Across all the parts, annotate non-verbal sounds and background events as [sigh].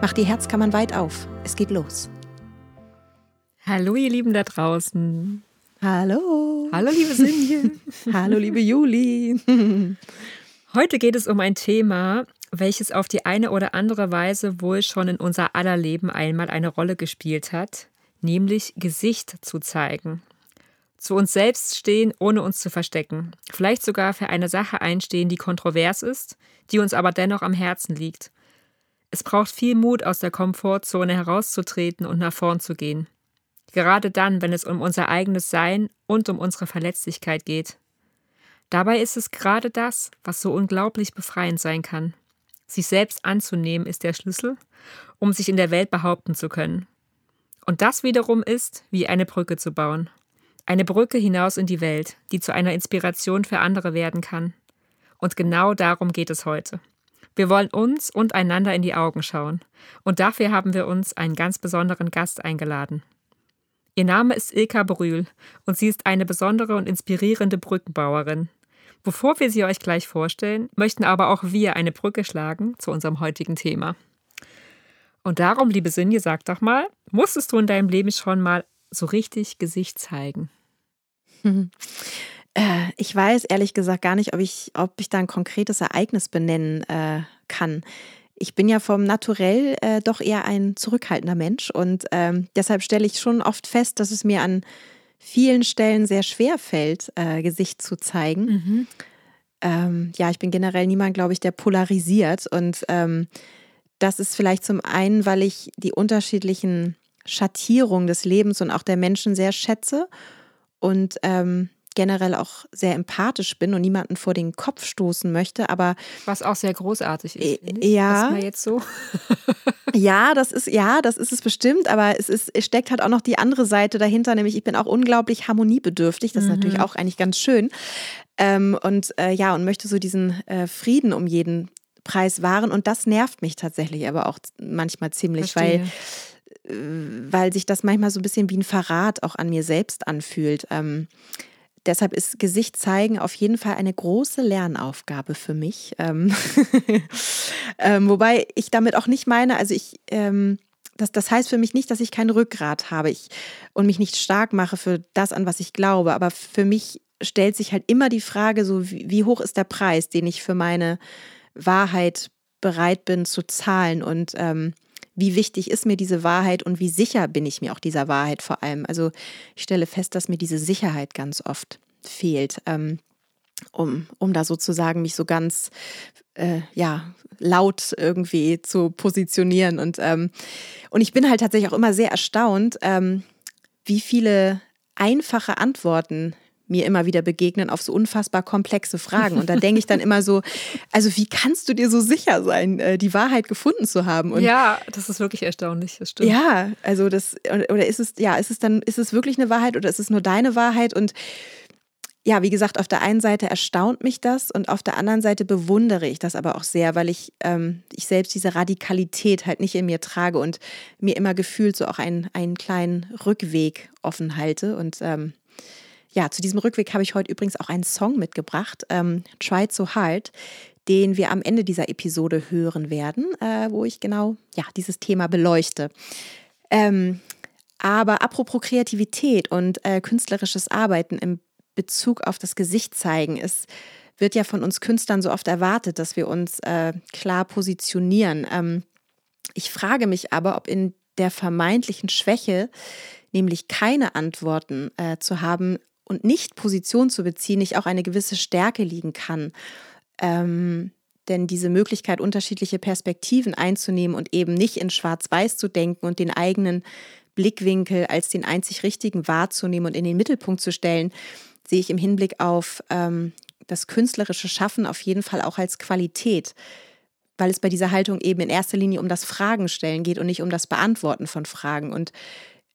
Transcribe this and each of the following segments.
Macht die Herzkammern weit auf. Es geht los. Hallo, ihr Lieben da draußen. Hallo. Hallo, liebe Sinje. [laughs] Hallo, liebe Juli. [laughs] Heute geht es um ein Thema, welches auf die eine oder andere Weise wohl schon in unser aller Leben einmal eine Rolle gespielt hat, nämlich Gesicht zu zeigen. Zu uns selbst stehen, ohne uns zu verstecken. Vielleicht sogar für eine Sache einstehen, die kontrovers ist, die uns aber dennoch am Herzen liegt es braucht viel Mut, aus der Komfortzone herauszutreten und nach vorn zu gehen. Gerade dann, wenn es um unser eigenes Sein und um unsere Verletzlichkeit geht. Dabei ist es gerade das, was so unglaublich befreiend sein kann. Sich selbst anzunehmen ist der Schlüssel, um sich in der Welt behaupten zu können. Und das wiederum ist, wie eine Brücke zu bauen. Eine Brücke hinaus in die Welt, die zu einer Inspiration für andere werden kann. Und genau darum geht es heute. Wir wollen uns und einander in die Augen schauen. Und dafür haben wir uns einen ganz besonderen Gast eingeladen. Ihr Name ist Ilka Brühl und sie ist eine besondere und inspirierende Brückenbauerin. Bevor wir sie euch gleich vorstellen, möchten aber auch wir eine Brücke schlagen zu unserem heutigen Thema. Und darum, liebe Sinje, sag doch mal, musstest du in deinem Leben schon mal so richtig Gesicht zeigen? [laughs] Äh, ich weiß ehrlich gesagt gar nicht, ob ich, ob ich da ein konkretes Ereignis benennen äh, kann. Ich bin ja vom Naturell äh, doch eher ein zurückhaltender Mensch und ähm, deshalb stelle ich schon oft fest, dass es mir an vielen Stellen sehr schwer fällt, äh, Gesicht zu zeigen. Mhm. Ähm, ja, ich bin generell niemand, glaube ich, der polarisiert und ähm, das ist vielleicht zum einen, weil ich die unterschiedlichen Schattierungen des Lebens und auch der Menschen sehr schätze und ähm, generell auch sehr empathisch bin und niemanden vor den Kopf stoßen möchte, aber was auch sehr großartig ist. Ja, das jetzt so. [laughs] ja, das ist ja, das ist es bestimmt, aber es ist es steckt halt auch noch die andere Seite dahinter, nämlich ich bin auch unglaublich harmoniebedürftig. Das ist mhm. natürlich auch eigentlich ganz schön ähm, und äh, ja und möchte so diesen äh, Frieden um jeden Preis wahren und das nervt mich tatsächlich aber auch manchmal ziemlich, Verstehe. weil äh, weil sich das manchmal so ein bisschen wie ein Verrat auch an mir selbst anfühlt. Ähm, Deshalb ist Gesicht zeigen auf jeden Fall eine große Lernaufgabe für mich. Ähm, [laughs] ähm, wobei ich damit auch nicht meine, also ich, ähm, das, das heißt für mich nicht, dass ich kein Rückgrat habe ich, und mich nicht stark mache für das, an was ich glaube. Aber für mich stellt sich halt immer die Frage, so wie, wie hoch ist der Preis, den ich für meine Wahrheit bereit bin zu zahlen und ähm, wie wichtig ist mir diese Wahrheit und wie sicher bin ich mir auch dieser Wahrheit vor allem. Also ich stelle fest, dass mir diese Sicherheit ganz oft fehlt, ähm, um, um da sozusagen mich so ganz äh, ja, laut irgendwie zu positionieren. Und, ähm, und ich bin halt tatsächlich auch immer sehr erstaunt, ähm, wie viele einfache Antworten mir immer wieder begegnen auf so unfassbar komplexe Fragen. Und da denke ich dann immer so, also wie kannst du dir so sicher sein, äh, die Wahrheit gefunden zu haben? Und ja, das ist wirklich erstaunlich, das stimmt. Ja, also das, oder ist es, ja, ist es dann, ist es wirklich eine Wahrheit oder ist es nur deine Wahrheit? Und ja, wie gesagt, auf der einen Seite erstaunt mich das und auf der anderen Seite bewundere ich das aber auch sehr, weil ich, ähm, ich selbst diese Radikalität halt nicht in mir trage und mir immer gefühlt so auch einen, einen kleinen Rückweg offen halte. Und ähm, ja, zu diesem Rückweg habe ich heute übrigens auch einen Song mitgebracht, ähm, Try So Hard, den wir am Ende dieser Episode hören werden, äh, wo ich genau ja, dieses Thema beleuchte. Ähm, aber apropos Kreativität und äh, künstlerisches Arbeiten im Bezug auf das Gesicht zeigen, es wird ja von uns Künstlern so oft erwartet, dass wir uns äh, klar positionieren. Ähm, ich frage mich aber, ob in der vermeintlichen Schwäche, nämlich keine Antworten äh, zu haben, und nicht Position zu beziehen, nicht auch eine gewisse Stärke liegen kann. Ähm, denn diese Möglichkeit, unterschiedliche Perspektiven einzunehmen und eben nicht in Schwarz-Weiß zu denken und den eigenen Blickwinkel als den einzig richtigen wahrzunehmen und in den Mittelpunkt zu stellen, sehe ich im Hinblick auf ähm, das künstlerische Schaffen auf jeden Fall auch als Qualität. weil es bei dieser Haltung eben in erster Linie um das Fragen stellen geht und nicht um das Beantworten von Fragen. Und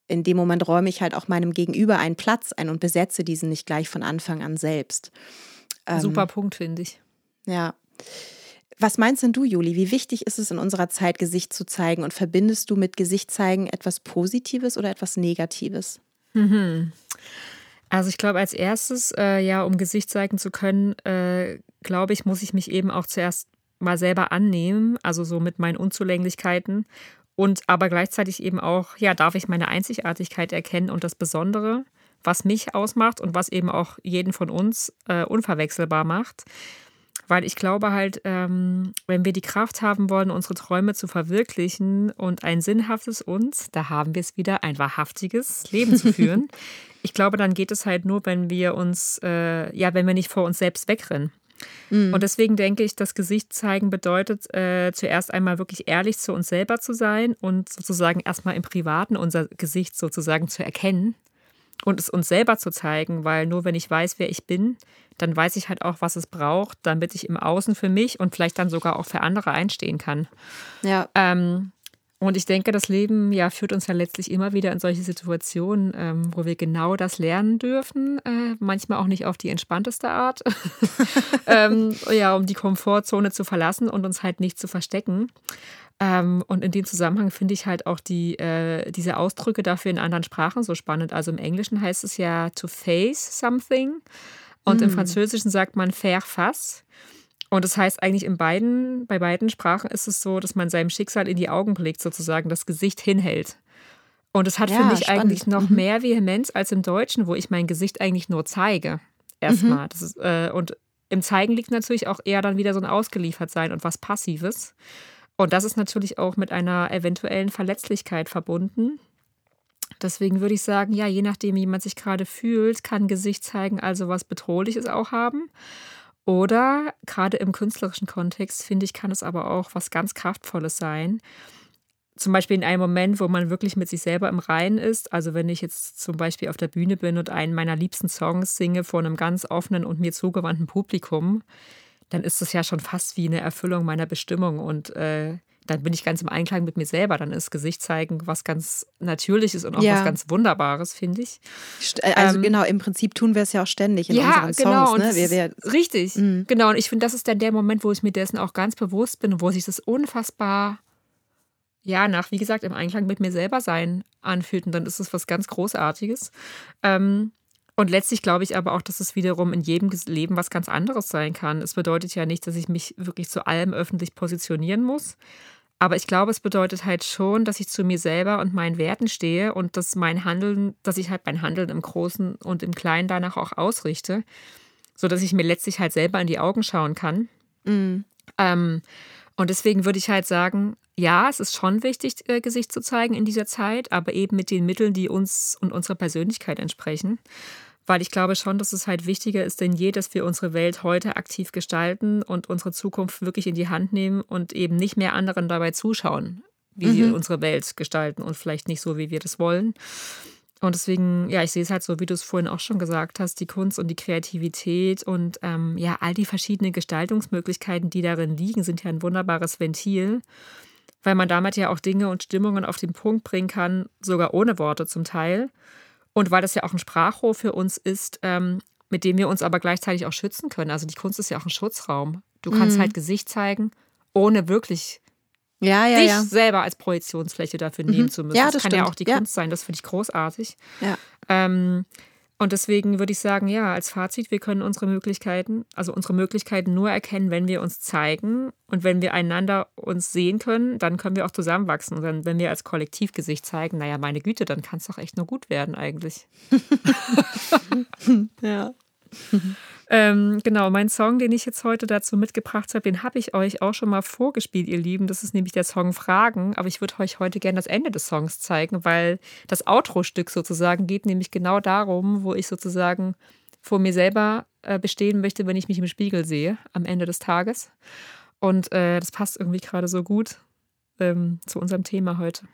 in dem Moment räume ich halt auch meinem Gegenüber einen Platz ein und besetze diesen nicht gleich von Anfang an selbst. Ähm, Super Punkt, finde ich. Ja. Was meinst denn du, Juli? Wie wichtig ist es in unserer Zeit, Gesicht zu zeigen? Und verbindest du mit Gesicht zeigen etwas Positives oder etwas Negatives? Mhm. Also ich glaube, als erstes, äh, ja, um Gesicht zeigen zu können, äh, glaube ich, muss ich mich eben auch zuerst mal selber annehmen, also so mit meinen Unzulänglichkeiten. Und aber gleichzeitig eben auch, ja, darf ich meine Einzigartigkeit erkennen und das Besondere, was mich ausmacht und was eben auch jeden von uns äh, unverwechselbar macht. Weil ich glaube halt, ähm, wenn wir die Kraft haben wollen, unsere Träume zu verwirklichen und ein sinnhaftes uns, da haben wir es wieder, ein wahrhaftiges Leben zu führen. [laughs] ich glaube, dann geht es halt nur, wenn wir uns, äh, ja, wenn wir nicht vor uns selbst wegrennen. Mhm. Und deswegen denke ich, das Gesicht zeigen bedeutet, äh, zuerst einmal wirklich ehrlich zu uns selber zu sein und sozusagen erstmal im Privaten unser Gesicht sozusagen zu erkennen und es uns selber zu zeigen, weil nur wenn ich weiß, wer ich bin, dann weiß ich halt auch, was es braucht, damit ich im Außen für mich und vielleicht dann sogar auch für andere einstehen kann. Ja. Ähm, und ich denke, das Leben ja führt uns ja letztlich immer wieder in solche Situationen, ähm, wo wir genau das lernen dürfen. Äh, manchmal auch nicht auf die entspannteste Art. [laughs] ähm, ja, um die Komfortzone zu verlassen und uns halt nicht zu verstecken. Ähm, und in dem Zusammenhang finde ich halt auch die, äh, diese Ausdrücke dafür in anderen Sprachen so spannend. Also im Englischen heißt es ja to face something und mm. im Französischen sagt man faire face. Und das heißt eigentlich in beiden, bei beiden Sprachen ist es so, dass man seinem Schicksal in die Augen blickt, sozusagen das Gesicht hinhält. Und es hat, ja, finde ich, spannend. eigentlich noch mhm. mehr Vehemenz als im Deutschen, wo ich mein Gesicht eigentlich nur zeige. Erstmal. Mhm. Äh, und im Zeigen liegt natürlich auch eher dann wieder so ein Ausgeliefertsein und was Passives. Und das ist natürlich auch mit einer eventuellen Verletzlichkeit verbunden. Deswegen würde ich sagen, ja, je nachdem, wie man sich gerade fühlt, kann Gesicht zeigen also was Bedrohliches auch haben. Oder gerade im künstlerischen Kontext, finde ich, kann es aber auch was ganz Kraftvolles sein. Zum Beispiel in einem Moment, wo man wirklich mit sich selber im Reinen ist. Also wenn ich jetzt zum Beispiel auf der Bühne bin und einen meiner liebsten Songs singe vor einem ganz offenen und mir zugewandten Publikum, dann ist das ja schon fast wie eine Erfüllung meiner Bestimmung und äh, dann bin ich ganz im Einklang mit mir selber. Dann ist Gesicht zeigen was ganz Natürliches und auch ja. was ganz Wunderbares, finde ich. Äh, also ähm, genau, im Prinzip tun wir es ja auch ständig in ja, unseren genau, Songs. Ne? Wir, wir, richtig, mhm. genau. Und ich finde, das ist dann der Moment, wo ich mir dessen auch ganz bewusst bin und wo sich das unfassbar, ja, nach, wie gesagt, im Einklang mit mir selber sein anfühlt. Und dann ist es was ganz Großartiges. Ähm, und letztlich glaube ich aber auch, dass es wiederum in jedem Leben was ganz anderes sein kann. Es bedeutet ja nicht, dass ich mich wirklich zu allem öffentlich positionieren muss. Aber ich glaube, es bedeutet halt schon, dass ich zu mir selber und meinen Werten stehe und dass mein Handeln, dass ich halt mein Handeln im Großen und im Kleinen danach auch ausrichte, sodass ich mir letztlich halt selber in die Augen schauen kann. Mhm. Ähm, und deswegen würde ich halt sagen, ja, es ist schon wichtig, äh, Gesicht zu zeigen in dieser Zeit, aber eben mit den Mitteln, die uns und unserer Persönlichkeit entsprechen weil ich glaube schon, dass es halt wichtiger ist denn je, dass wir unsere Welt heute aktiv gestalten und unsere Zukunft wirklich in die Hand nehmen und eben nicht mehr anderen dabei zuschauen, wie mhm. sie unsere Welt gestalten und vielleicht nicht so, wie wir das wollen. Und deswegen, ja, ich sehe es halt so, wie du es vorhin auch schon gesagt hast, die Kunst und die Kreativität und ähm, ja, all die verschiedenen Gestaltungsmöglichkeiten, die darin liegen, sind ja ein wunderbares Ventil, weil man damit ja auch Dinge und Stimmungen auf den Punkt bringen kann, sogar ohne Worte zum Teil. Und weil das ja auch ein Sprachrohr für uns ist, ähm, mit dem wir uns aber gleichzeitig auch schützen können. Also die Kunst ist ja auch ein Schutzraum. Du kannst mhm. halt Gesicht zeigen, ohne wirklich ja, ja, dich ja. selber als Projektionsfläche dafür mhm. nehmen zu müssen. Ja, das, das kann stimmt. ja auch die Kunst sein, das finde ich großartig. Ja. Ähm, und deswegen würde ich sagen, ja, als Fazit, wir können unsere Möglichkeiten, also unsere Möglichkeiten nur erkennen, wenn wir uns zeigen und wenn wir einander uns sehen können, dann können wir auch zusammenwachsen. Und dann, wenn wir als Kollektivgesicht zeigen, naja, meine Güte, dann kann es doch echt nur gut werden eigentlich. [laughs] [laughs] ja. [laughs] Ähm, genau, mein Song, den ich jetzt heute dazu mitgebracht habe, den habe ich euch auch schon mal vorgespielt, ihr Lieben. Das ist nämlich der Song Fragen. Aber ich würde euch heute gerne das Ende des Songs zeigen, weil das Outro-Stück sozusagen geht nämlich genau darum, wo ich sozusagen vor mir selber äh, bestehen möchte, wenn ich mich im Spiegel sehe am Ende des Tages. Und äh, das passt irgendwie gerade so gut ähm, zu unserem Thema heute.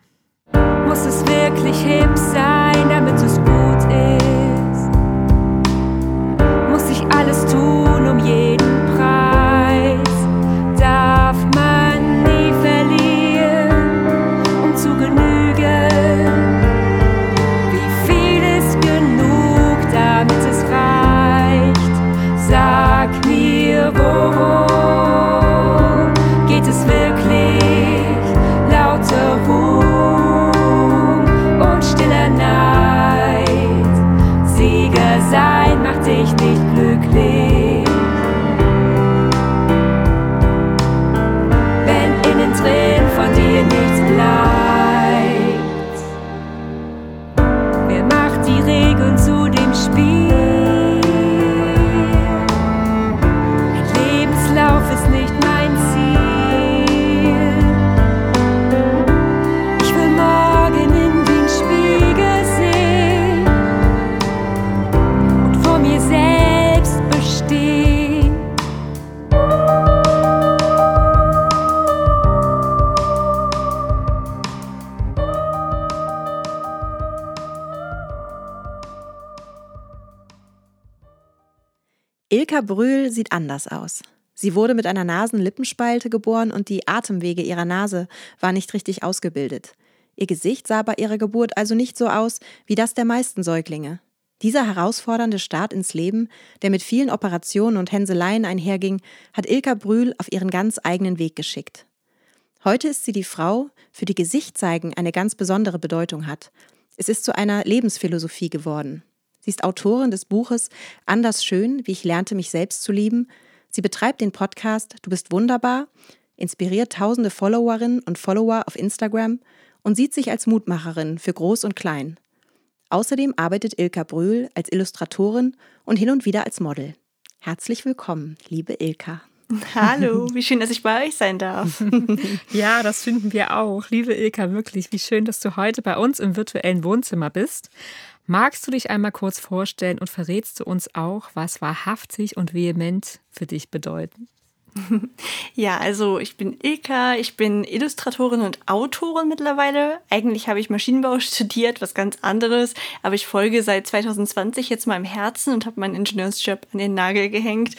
Muss es wirklich hip sein, damit es gut ist? Alles tun um jeden Preis. Sieht anders aus. Sie wurde mit einer Nasenlippenspalte geboren und die Atemwege ihrer Nase waren nicht richtig ausgebildet. Ihr Gesicht sah bei ihrer Geburt also nicht so aus wie das der meisten Säuglinge. Dieser herausfordernde Start ins Leben, der mit vielen Operationen und Hänseleien einherging, hat Ilka Brühl auf ihren ganz eigenen Weg geschickt. Heute ist sie die Frau, für die Gesichtzeigen eine ganz besondere Bedeutung hat. Es ist zu einer Lebensphilosophie geworden. Sie ist Autorin des Buches Anders schön, wie ich lernte, mich selbst zu lieben. Sie betreibt den Podcast Du bist wunderbar, inspiriert tausende Followerinnen und Follower auf Instagram und sieht sich als Mutmacherin für Groß und Klein. Außerdem arbeitet Ilka Brühl als Illustratorin und hin und wieder als Model. Herzlich willkommen, liebe Ilka. [laughs] Hallo, wie schön, dass ich bei euch sein darf. [laughs] Ja, das finden wir auch. Liebe Ilka, wirklich, wie schön, dass du heute bei uns im virtuellen Wohnzimmer bist. Magst du dich einmal kurz vorstellen und verrätst du uns auch, was wahrhaftig und vehement für dich bedeuten? [laughs] Ja, also ich bin Ilka, ich bin Illustratorin und Autorin mittlerweile. Eigentlich habe ich Maschinenbau [laughs] studiert, was ganz anderes, aber ich folge seit 2020 jetzt meinem Herzen und habe meinen Ingenieursjob an den Nagel gehängt.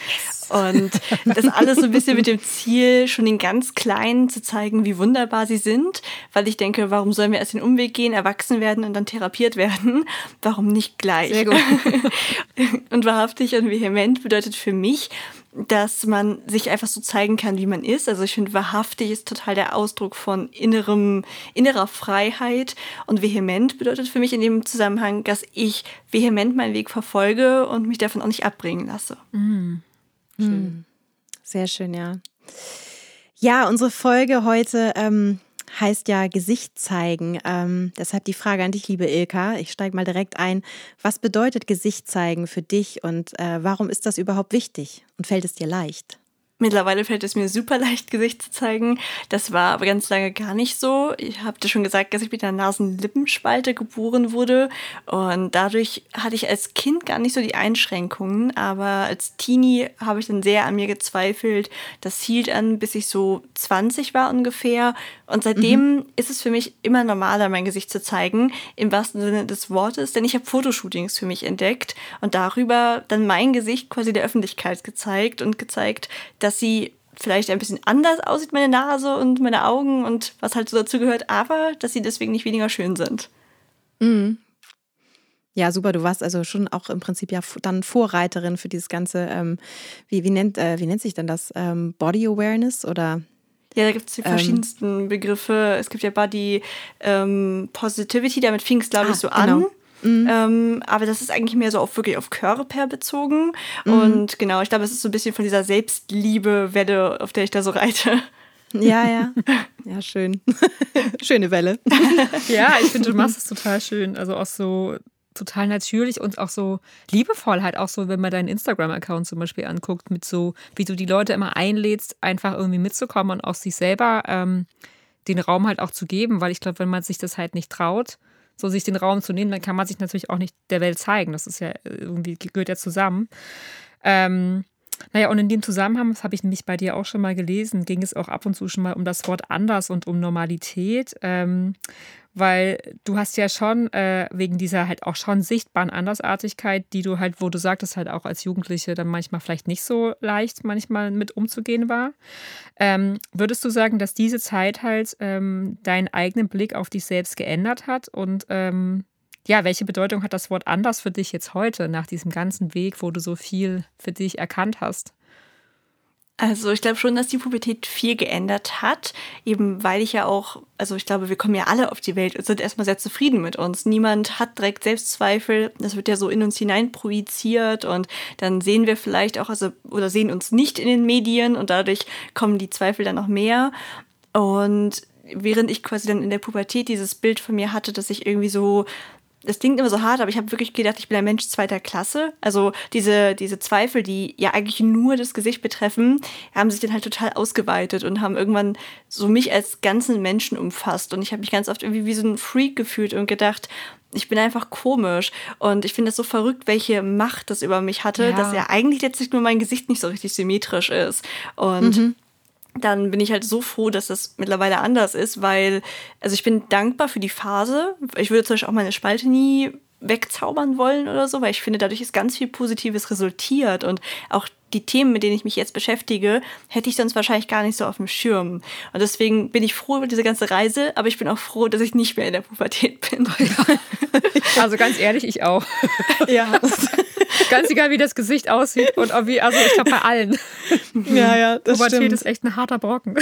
Und das alles so ein bisschen mit dem Ziel, schon den ganz Kleinen zu zeigen, wie wunderbar sie sind, weil ich denke, warum sollen wir erst den Umweg gehen, erwachsen werden und dann therapiert werden? Warum nicht gleich? Sehr gut. [laughs] und wahrhaftig und vehement bedeutet für mich, dass man sich einfach so zeigen kann, wie man ist. Also ich finde, wahrhaftig ist total der Ausdruck von innerem, innerer Freiheit. Und vehement bedeutet für mich in dem Zusammenhang, dass ich vehement meinen Weg verfolge und mich davon auch nicht abbringen lasse. Sehr schön, ja. Ja, unsere Folge heute ähm, heißt ja Gesicht zeigen. Ähm, deshalb die Frage an dich, liebe Ilka. Ich steige mal direkt ein. Was bedeutet Gesicht zeigen für dich und äh, warum ist das überhaupt wichtig? Und fällt es dir leicht? Mittlerweile fällt es mir super leicht, Gesicht zu zeigen. Das war aber ganz lange gar nicht so. Ich habe dir schon gesagt, dass ich mit einer Nasenlippenspalte geboren wurde. Und dadurch hatte ich als Kind gar nicht so die Einschränkungen. Aber als Teenie habe ich dann sehr an mir gezweifelt. Das hielt an, bis ich so 20 war ungefähr. Und seitdem ist es für mich immer normaler, mein Gesicht zu zeigen, im wahrsten Sinne des Wortes. Denn ich habe Fotoshootings für mich entdeckt und darüber dann mein Gesicht quasi der Öffentlichkeit gezeigt und gezeigt, dass sie vielleicht ein bisschen anders aussieht, meine Nase und meine Augen und was halt so dazu gehört, aber dass sie deswegen nicht weniger schön sind. Ja, super. Du warst also schon auch im Prinzip ja dann Vorreiterin für dieses ganze, ähm, wie, wie, nennt, äh, wie nennt sich denn das? Ähm, Body Awareness oder? Ja, da gibt es die verschiedensten Begriffe. Es gibt ja Body ähm, Positivity, damit fing es, glaube Ah, ich, so genau. an. Ähm, aber das ist eigentlich mehr so auf wirklich auf Körper bezogen. Und genau, ich glaube, es ist so ein bisschen von dieser Selbstliebe-Welle, auf der ich da so reite. Ja, ja. [laughs] Ja, schön. [laughs] Schöne Welle. [laughs] Ja, ich finde, du machst es total schön. Also auch so total natürlich und auch so liebevoll halt auch so, wenn man deinen Instagram-Account zum Beispiel anguckt, mit so, wie du die Leute immer einlädst, einfach irgendwie mitzukommen und auch sich selber ähm, den Raum halt auch zu geben, weil ich glaube, wenn man sich das halt nicht traut, so sich den Raum zu nehmen, dann kann man sich natürlich auch nicht der Welt zeigen. Das ist ja irgendwie, gehört ja zusammen. Ähm, naja, und in dem Zusammenhang, das habe ich nämlich bei dir auch schon mal gelesen, ging es auch ab und zu schon mal um das Wort anders und um Normalität. Ähm, weil du hast ja schon äh, wegen dieser halt auch schon sichtbaren Andersartigkeit, die du halt, wo du sagtest, halt auch als Jugendliche dann manchmal vielleicht nicht so leicht manchmal mit umzugehen war. Ähm, würdest du sagen, dass diese Zeit halt ähm, deinen eigenen Blick auf dich selbst geändert hat? Und ähm, ja, welche Bedeutung hat das Wort anders für dich jetzt heute, nach diesem ganzen Weg, wo du so viel für dich erkannt hast? Also ich glaube schon, dass die Pubertät viel geändert hat, eben weil ich ja auch, also ich glaube, wir kommen ja alle auf die Welt und sind erstmal sehr zufrieden mit uns. Niemand hat direkt Selbstzweifel, das wird ja so in uns hinein projiziert und dann sehen wir vielleicht auch, also oder sehen uns nicht in den Medien und dadurch kommen die Zweifel dann noch mehr. Und während ich quasi dann in der Pubertät dieses Bild von mir hatte, dass ich irgendwie so das klingt immer so hart, aber ich habe wirklich gedacht, ich bin ein Mensch zweiter Klasse. Also diese, diese Zweifel, die ja eigentlich nur das Gesicht betreffen, haben sich dann halt total ausgeweitet und haben irgendwann so mich als ganzen Menschen umfasst. Und ich habe mich ganz oft irgendwie wie so ein Freak gefühlt und gedacht, ich bin einfach komisch. Und ich finde das so verrückt, welche Macht das über mich hatte, ja. dass ja eigentlich letztlich nur mein Gesicht nicht so richtig symmetrisch ist. Und mhm dann bin ich halt so froh, dass das mittlerweile anders ist, weil, also ich bin dankbar für die Phase. Ich würde zum Beispiel auch meine Spalte nie wegzaubern wollen oder so, weil ich finde, dadurch ist ganz viel Positives resultiert und auch die Themen, mit denen ich mich jetzt beschäftige, hätte ich sonst wahrscheinlich gar nicht so auf dem Schirm. Und deswegen bin ich froh über diese ganze Reise, aber ich bin auch froh, dass ich nicht mehr in der Pubertät bin. [laughs] Also ganz ehrlich, ich auch. Ja. [laughs] Ganz egal, wie das Gesicht aussieht und wie, also ich glaube bei allen. [laughs] Ja, ja, das Pubertät stimmt. ist echt ein harter Brocken.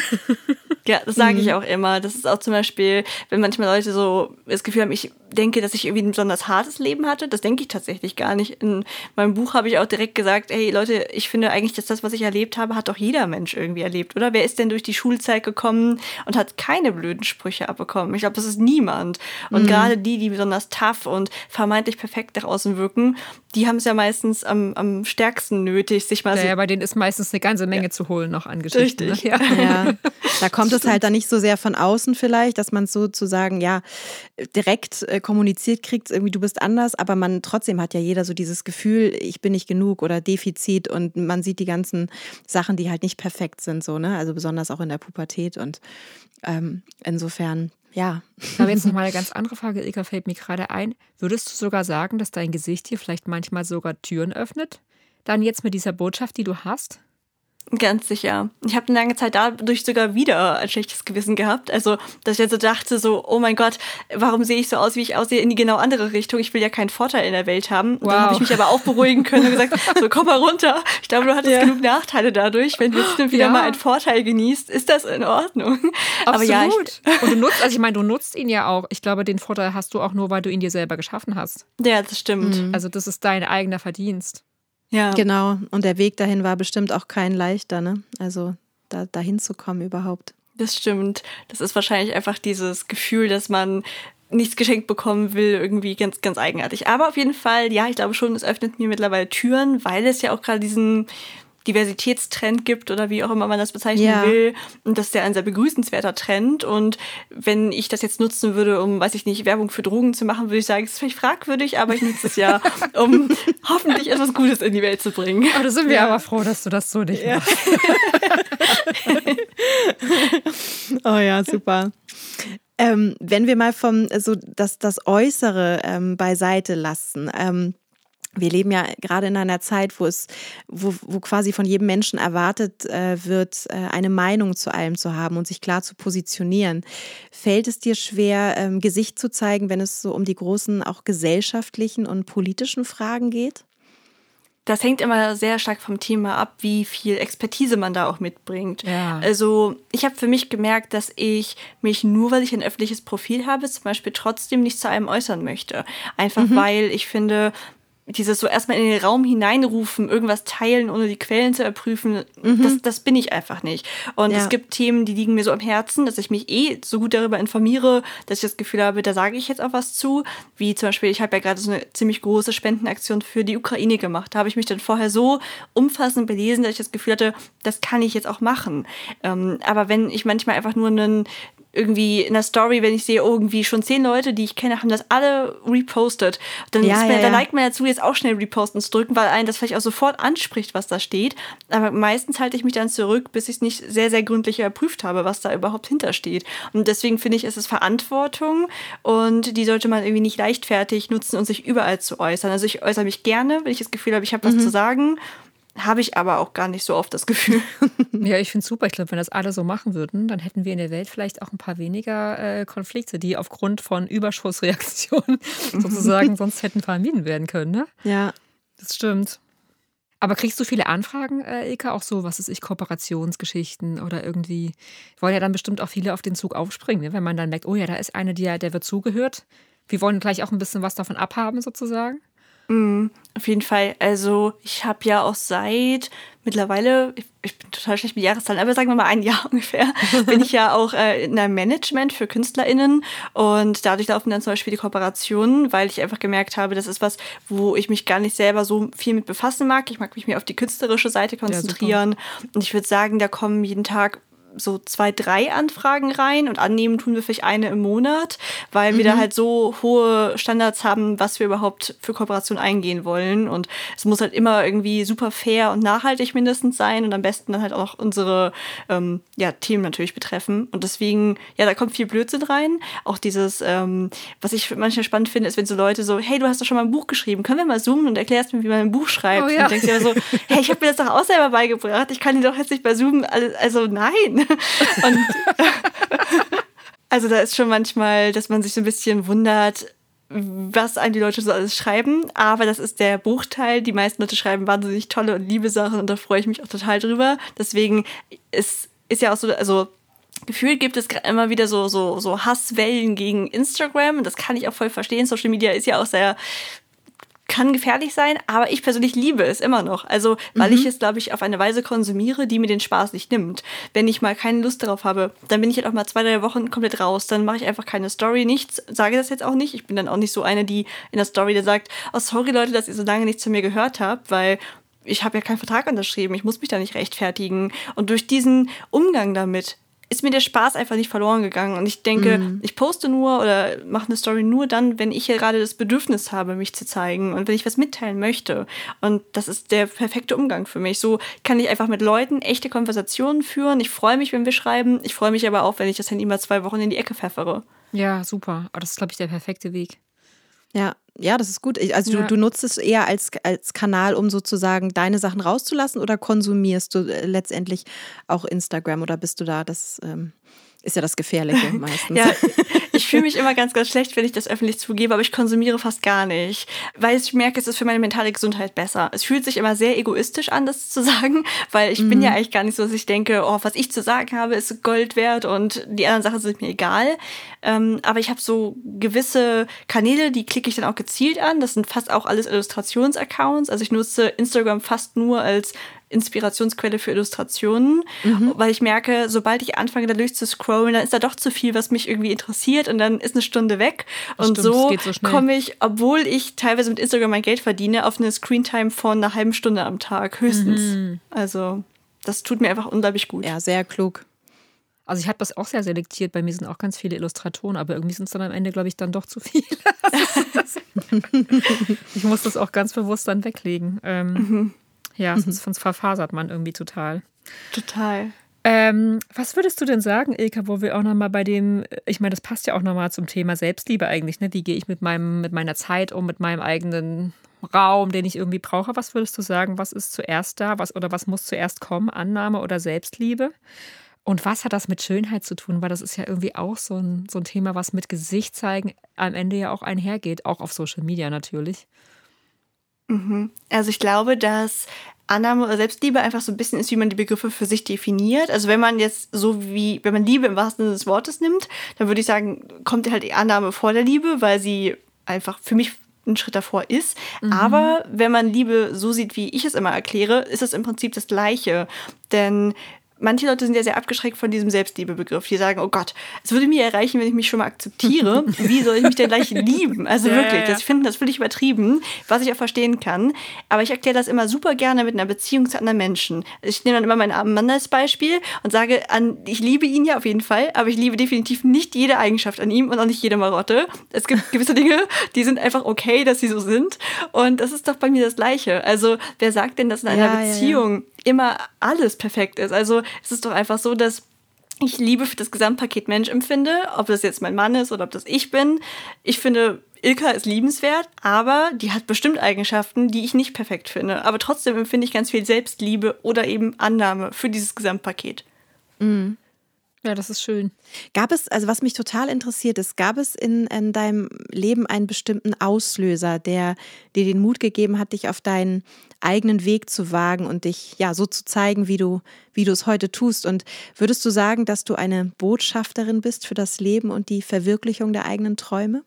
Ja, das sage ich mhm. auch immer. Das ist auch zum Beispiel, wenn manchmal Leute so das Gefühl haben, ich denke, dass ich irgendwie ein besonders hartes Leben hatte. Das denke ich tatsächlich gar nicht. In meinem Buch habe ich auch direkt gesagt, hey Leute, ich finde eigentlich, dass das, was ich erlebt habe, hat doch jeder Mensch irgendwie erlebt, oder? Wer ist denn durch die Schulzeit gekommen und hat keine blöden Sprüche abbekommen? Ich glaube, das ist niemand. Und mhm. gerade die, die besonders tough und vermeintlich perfekt nach außen wirken, die haben es ja meistens am, am stärksten nötig, sich mal ja, so. Ja, bei denen ist meistens eine ganze Menge ja. zu holen noch an Geschichten. Richtig. Ne? Ja. ja. Da kommt es halt dann nicht so sehr von außen vielleicht, dass man sozusagen ja direkt äh, kommuniziert kriegt, irgendwie du bist anders, aber man trotzdem hat ja jeder so dieses Gefühl, ich bin nicht genug oder Defizit und man sieht die ganzen Sachen, die halt nicht perfekt sind, so, ne? Also besonders auch in der Pubertät und ähm, insofern ja. Aber jetzt nochmal eine ganz andere Frage, Ilka, fällt mir gerade ein. Würdest du sogar sagen, dass dein Gesicht hier vielleicht manchmal sogar Türen öffnet? Dann jetzt mit dieser Botschaft, die du hast? Ganz sicher. Ich habe eine lange Zeit dadurch sogar wieder ein schlechtes Gewissen gehabt. Also, dass ich also dachte so, oh mein Gott, warum sehe ich so aus, wie ich aussehe, in die genau andere Richtung? Ich will ja keinen Vorteil in der Welt haben. Wow. Dann habe ich mich aber auch beruhigen können und gesagt, [laughs] so komm mal runter. Ich glaube, du hattest ja. genug Nachteile dadurch. Wenn du jetzt wieder ja. mal einen Vorteil genießt, ist das in Ordnung. Absolut. [laughs] Aber ja, ich, und du nutzt, also ich meine, du nutzt ihn ja auch. Ich glaube, den Vorteil hast du auch nur, weil du ihn dir selber geschaffen hast. Ja, das stimmt. Mhm. Also das ist dein eigener Verdienst. Ja. Genau. Und der Weg dahin war bestimmt auch kein leichter, ne? Also da dahin zu kommen überhaupt. Das stimmt. Das ist wahrscheinlich einfach dieses Gefühl, dass man nichts geschenkt bekommen will, irgendwie ganz, ganz eigenartig. Aber auf jeden Fall, ja, ich glaube schon, es öffnet mir mittlerweile Türen, weil es ja auch gerade diesen Diversitätstrend gibt oder wie auch immer man das bezeichnen ja. will. Und das ist ja ein sehr begrüßenswerter Trend. Und wenn ich das jetzt nutzen würde, um, weiß ich nicht, Werbung für Drogen zu machen, würde ich sagen, es ist vielleicht fragwürdig, aber ich nutze es ja, [laughs] um hoffentlich etwas Gutes in die Welt zu bringen. Oh, da sind wir ja. aber froh, dass du das so nicht ja. machst. [laughs] oh ja, super. Ähm, wenn wir mal vom so das, das Äußere ähm, beiseite lassen. Ähm, wir leben ja gerade in einer Zeit, wo es, wo, wo quasi von jedem Menschen erwartet äh, wird, äh, eine Meinung zu allem zu haben und sich klar zu positionieren. Fällt es dir schwer, ähm, Gesicht zu zeigen, wenn es so um die großen, auch gesellschaftlichen und politischen Fragen geht? das hängt immer sehr stark vom Thema ab, wie viel Expertise man da auch mitbringt. Ja. Also ich habe für mich gemerkt, dass ich mich nur, weil ich ein öffentliches Profil habe, zum Beispiel trotzdem nicht zu einem äußern möchte. Einfach mhm. weil ich finde, dieses so erstmal in den Raum hineinrufen, irgendwas teilen, ohne die Quellen zu erprüfen, mhm. das, das bin ich einfach nicht. Und ja. es gibt Themen, die liegen mir so am Herzen, dass ich mich eh so gut darüber informiere, dass ich das Gefühl habe, da sage ich jetzt auch was zu. Wie zum Beispiel, ich habe ja gerade so eine ziemlich große Spendenaktion für die Ukraine gemacht. Da habe ich mich dann vorher so umfassend belesen, dass ich das Gefühl hatte, das kann ich jetzt auch machen. Ähm, aber wenn ich manchmal einfach nur einen, irgendwie in der Story, wenn ich sehe, irgendwie schon zehn Leute, die ich kenne, haben das alle repostet. Dann, ja, ja, ja. dann neigt man dazu, jetzt auch schnell reposten zu drücken, weil einen das vielleicht auch sofort anspricht, was da steht. Aber meistens halte ich mich dann zurück, bis ich es nicht sehr, sehr gründlich überprüft habe, was da überhaupt hintersteht. Und deswegen finde ich, ist es Verantwortung und die sollte man irgendwie nicht leichtfertig nutzen und sich überall zu äußern. Also ich äußere mich gerne, wenn ich das Gefühl habe, ich habe was mhm. zu sagen habe ich aber auch gar nicht so oft das Gefühl. [laughs] ja, ich finde es super. Ich glaube, wenn das alle so machen würden, dann hätten wir in der Welt vielleicht auch ein paar weniger äh, Konflikte, die aufgrund von Überschussreaktionen [laughs] sozusagen sonst hätten vermieden werden können. Ne? Ja. Das stimmt. Aber kriegst du viele Anfragen, äh, Ilka, auch so, was ist ich, Kooperationsgeschichten oder irgendwie, wollen ja dann bestimmt auch viele auf den Zug aufspringen, ne? wenn man dann merkt, oh ja, da ist eine, die, der wird zugehört. Wir wollen gleich auch ein bisschen was davon abhaben, sozusagen. Mm, auf jeden Fall. Also ich habe ja auch seit mittlerweile, ich, ich, bin total schlecht mit Jahreszahlen, aber sagen wir mal ein Jahr [laughs] ungefähr, bin ich ja auch äh, in einem Management für KünstlerInnen und dadurch laufen dann zum Beispiel die Kooperationen, weil ich einfach gemerkt habe, das ist was, wo ich mich gar nicht selber so viel mit befassen mag. Ich mag mich mehr auf die künstlerische Seite konzentrieren ja, und ich würde sagen, da kommen jeden Tag so zwei, drei Anfragen rein und annehmen tun wir vielleicht eine im Monat, weil mhm. wir da mhm. halt so hohe Standards haben, was wir überhaupt für Kooperation eingehen wollen. Und es muss halt immer irgendwie super fair und nachhaltig mindestens sein und am besten dann halt auch unsere ähm, ja, Themen natürlich betreffen. Und deswegen, ja, da kommt viel Blödsinn rein. Auch dieses, ähm, was ich manchmal spannend finde, ist, wenn so Leute so, hey, du hast doch schon mal ein Buch geschrieben, können wir mal zoomen und erklärst mir, wie man ein Buch schreibt. Oh, ja. Und denkst dir so, hey, ich habe mir das doch auch selber beigebracht, ich kann dir doch jetzt nicht bei Zoom, also nein. [laughs] Und [laughs] also da ist schon manchmal, dass man sich so ein bisschen wundert, was einem die Leute so alles schreiben. Aber das ist der Bruchteil. Die meisten Leute schreiben wahnsinnig tolle und liebe Sachen und da freue ich mich auch total drüber. Deswegen ist, ist ja auch so, also gefühlt gibt es immer wieder so, so, so Hasswellen gegen Instagram. Das kann ich auch voll verstehen. Social Media ist ja auch sehr kann gefährlich sein, aber ich persönlich liebe es immer noch. Also, weil mhm. ich es, glaube ich, auf eine Weise konsumiere, die mir den Spaß nicht nimmt. Wenn ich mal keine Lust darauf habe, dann bin ich halt auch mal zwei, drei Wochen komplett raus. Dann mache ich einfach keine Story, nichts, sage das jetzt auch nicht. Ich bin dann auch nicht so eine, die in der Story, der sagt, oh, sorry Leute, dass ihr so lange nichts von mir gehört habt, weil ich habe ja keinen Vertrag unterschrieben, ich muss mich da nicht rechtfertigen. Und durch diesen Umgang damit ist mir der Spaß einfach nicht verloren gegangen. Und ich denke, mhm. ich poste nur oder mache eine Story nur dann, wenn ich hier gerade das Bedürfnis habe, mich zu zeigen und wenn ich was mitteilen möchte. Und das ist der perfekte Umgang für mich. So kann ich einfach mit Leuten echte Konversationen führen. Ich freue mich, wenn wir schreiben. Ich freue mich aber auch, wenn ich das Handy mal zwei Wochen in die Ecke pfeffere. Ja, super. Aber das ist, glaube ich, der perfekte Weg. Ja, ja, das ist gut. Also ja. du, du, nutzt es eher als, als Kanal, um sozusagen deine Sachen rauszulassen oder konsumierst du äh, letztendlich auch Instagram oder bist du da das ähm, ist ja das Gefährliche [laughs] meistens. ja, ich fühle mich immer ganz, ganz schlecht, wenn ich das öffentlich zugebe, aber ich konsumiere fast gar nicht, weil ich merke, es ist für meine mentale Gesundheit besser. Es fühlt sich immer sehr egoistisch an, das zu sagen, weil ich mhm. bin ja eigentlich gar nicht so, dass ich denke, oh, was ich zu sagen habe, ist Gold wert und die anderen Sachen sind mir egal. Ähm, aber ich habe so gewisse Kanäle, die klicke ich dann auch gezielt an. Das sind fast auch alles Illustrationsaccounts. Also ich nutze Instagram fast nur als Inspirationsquelle für Illustrationen, mhm. weil ich merke, sobald ich anfange, da durchzuscrollen, dann ist da doch zu viel, was mich irgendwie interessiert und dann ist eine Stunde weg. Und Stimmt, so, so komme ich, obwohl ich teilweise mit Instagram mein Geld verdiene, auf eine Screentime von einer halben Stunde am Tag, höchstens. Mhm. Also, das tut mir einfach unglaublich gut. Ja, sehr klug. Also ich habe das auch sehr selektiert. Bei mir sind auch ganz viele Illustratoren, aber irgendwie sind es dann am Ende, glaube ich, dann doch zu viele. [laughs] [laughs] ich muss das auch ganz bewusst dann weglegen. Ähm, mhm. Ja, mhm. sonst, sonst verfasert man irgendwie total. Total. Ähm, was würdest du denn sagen, Ilka, wo wir auch nochmal bei dem, ich meine, das passt ja auch nochmal zum Thema Selbstliebe eigentlich, ne? Wie gehe ich mit meinem, mit meiner Zeit um, mit meinem eigenen Raum, den ich irgendwie brauche? Was würdest du sagen, was ist zuerst da? Was oder was muss zuerst kommen? Annahme oder Selbstliebe? Und was hat das mit Schönheit zu tun? Weil das ist ja irgendwie auch so ein, so ein Thema, was mit Gesicht zeigen am Ende ja auch einhergeht, auch auf Social Media natürlich. Mhm. Also ich glaube, dass Annahme oder Selbstliebe einfach so ein bisschen ist, wie man die Begriffe für sich definiert. Also wenn man jetzt so wie, wenn man Liebe im wahrsten Sinne des Wortes nimmt, dann würde ich sagen, kommt halt die Annahme vor der Liebe, weil sie einfach für mich ein Schritt davor ist. Mhm. Aber wenn man Liebe so sieht, wie ich es immer erkläre, ist es im Prinzip das Gleiche. Denn manche Leute sind ja sehr abgeschreckt von diesem Selbstliebebegriff. Die sagen, oh Gott, es würde mir erreichen, wenn ich mich schon mal akzeptiere. [laughs] Wie soll ich mich denn gleich lieben? Also ja, wirklich, das finden das völlig übertrieben, was ich auch verstehen kann. Aber ich erkläre das immer super gerne mit einer Beziehung zu anderen Menschen. Ich nehme dann immer meinen armen Mann als Beispiel und sage, an, ich liebe ihn ja auf jeden Fall, aber ich liebe definitiv nicht jede Eigenschaft an ihm und auch nicht jede Marotte. Es gibt gewisse Dinge, die sind einfach okay, dass sie so sind. Und das ist doch bei mir das Gleiche. Also wer sagt denn, dass in einer ja, Beziehung ja, immer alles perfekt ist? Also es ist doch einfach so, dass ich Liebe für das Gesamtpaket Mensch empfinde, ob das jetzt mein Mann ist oder ob das ich bin. Ich finde, Ilka ist liebenswert, aber die hat bestimmt Eigenschaften, die ich nicht perfekt finde. Aber trotzdem empfinde ich ganz viel Selbstliebe oder eben Annahme für dieses Gesamtpaket. Mhm. Ja, das ist schön. Gab es, also was mich total interessiert ist, gab es in, in deinem Leben einen bestimmten Auslöser, der dir den Mut gegeben hat, dich auf deinen eigenen Weg zu wagen und dich ja so zu zeigen, wie du, wie du es heute tust? Und würdest du sagen, dass du eine Botschafterin bist für das Leben und die Verwirklichung der eigenen Träume?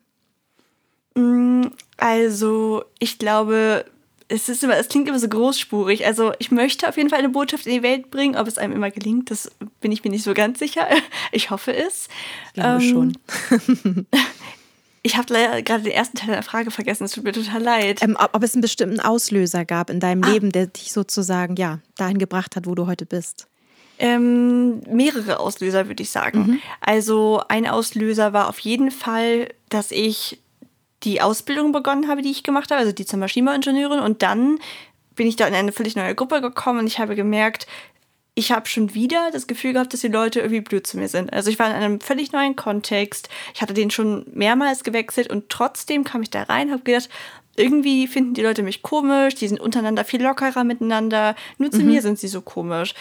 Mm, Also, ich glaube, es ist immer, es klingt immer so großspurig. Also ich möchte auf jeden Fall eine Botschaft in die Welt bringen. Ob es einem immer gelingt, das bin ich mir nicht so ganz sicher. [laughs] Ich hoffe es. Ich glaube ähm, schon. [laughs] [laughs] ich habe leider gerade den ersten Teil der Frage vergessen. Es tut mir total leid. Ähm, ob, ob, es einen bestimmten Auslöser gab in deinem ah. Leben, der dich sozusagen ja dahin gebracht hat, wo du heute bist. Ähm, mehrere Auslöser, würde ich sagen. Mhm. Also ein Auslöser war auf jeden Fall, dass ich die Ausbildung begonnen habe, die ich gemacht habe, also die zur Maschinenbauingenieurin. Und dann bin ich da in eine völlig neue Gruppe gekommen und ich habe gemerkt, ich habe schon wieder das Gefühl gehabt, dass die Leute irgendwie blöd zu mir sind. Also ich war in einem völlig neuen Kontext. Ich hatte den schon mehrmals gewechselt und trotzdem kam ich da rein, habe gedacht, irgendwie finden die Leute mich komisch, die sind untereinander viel lockerer miteinander. Nur zu mhm. mir sind sie so komisch.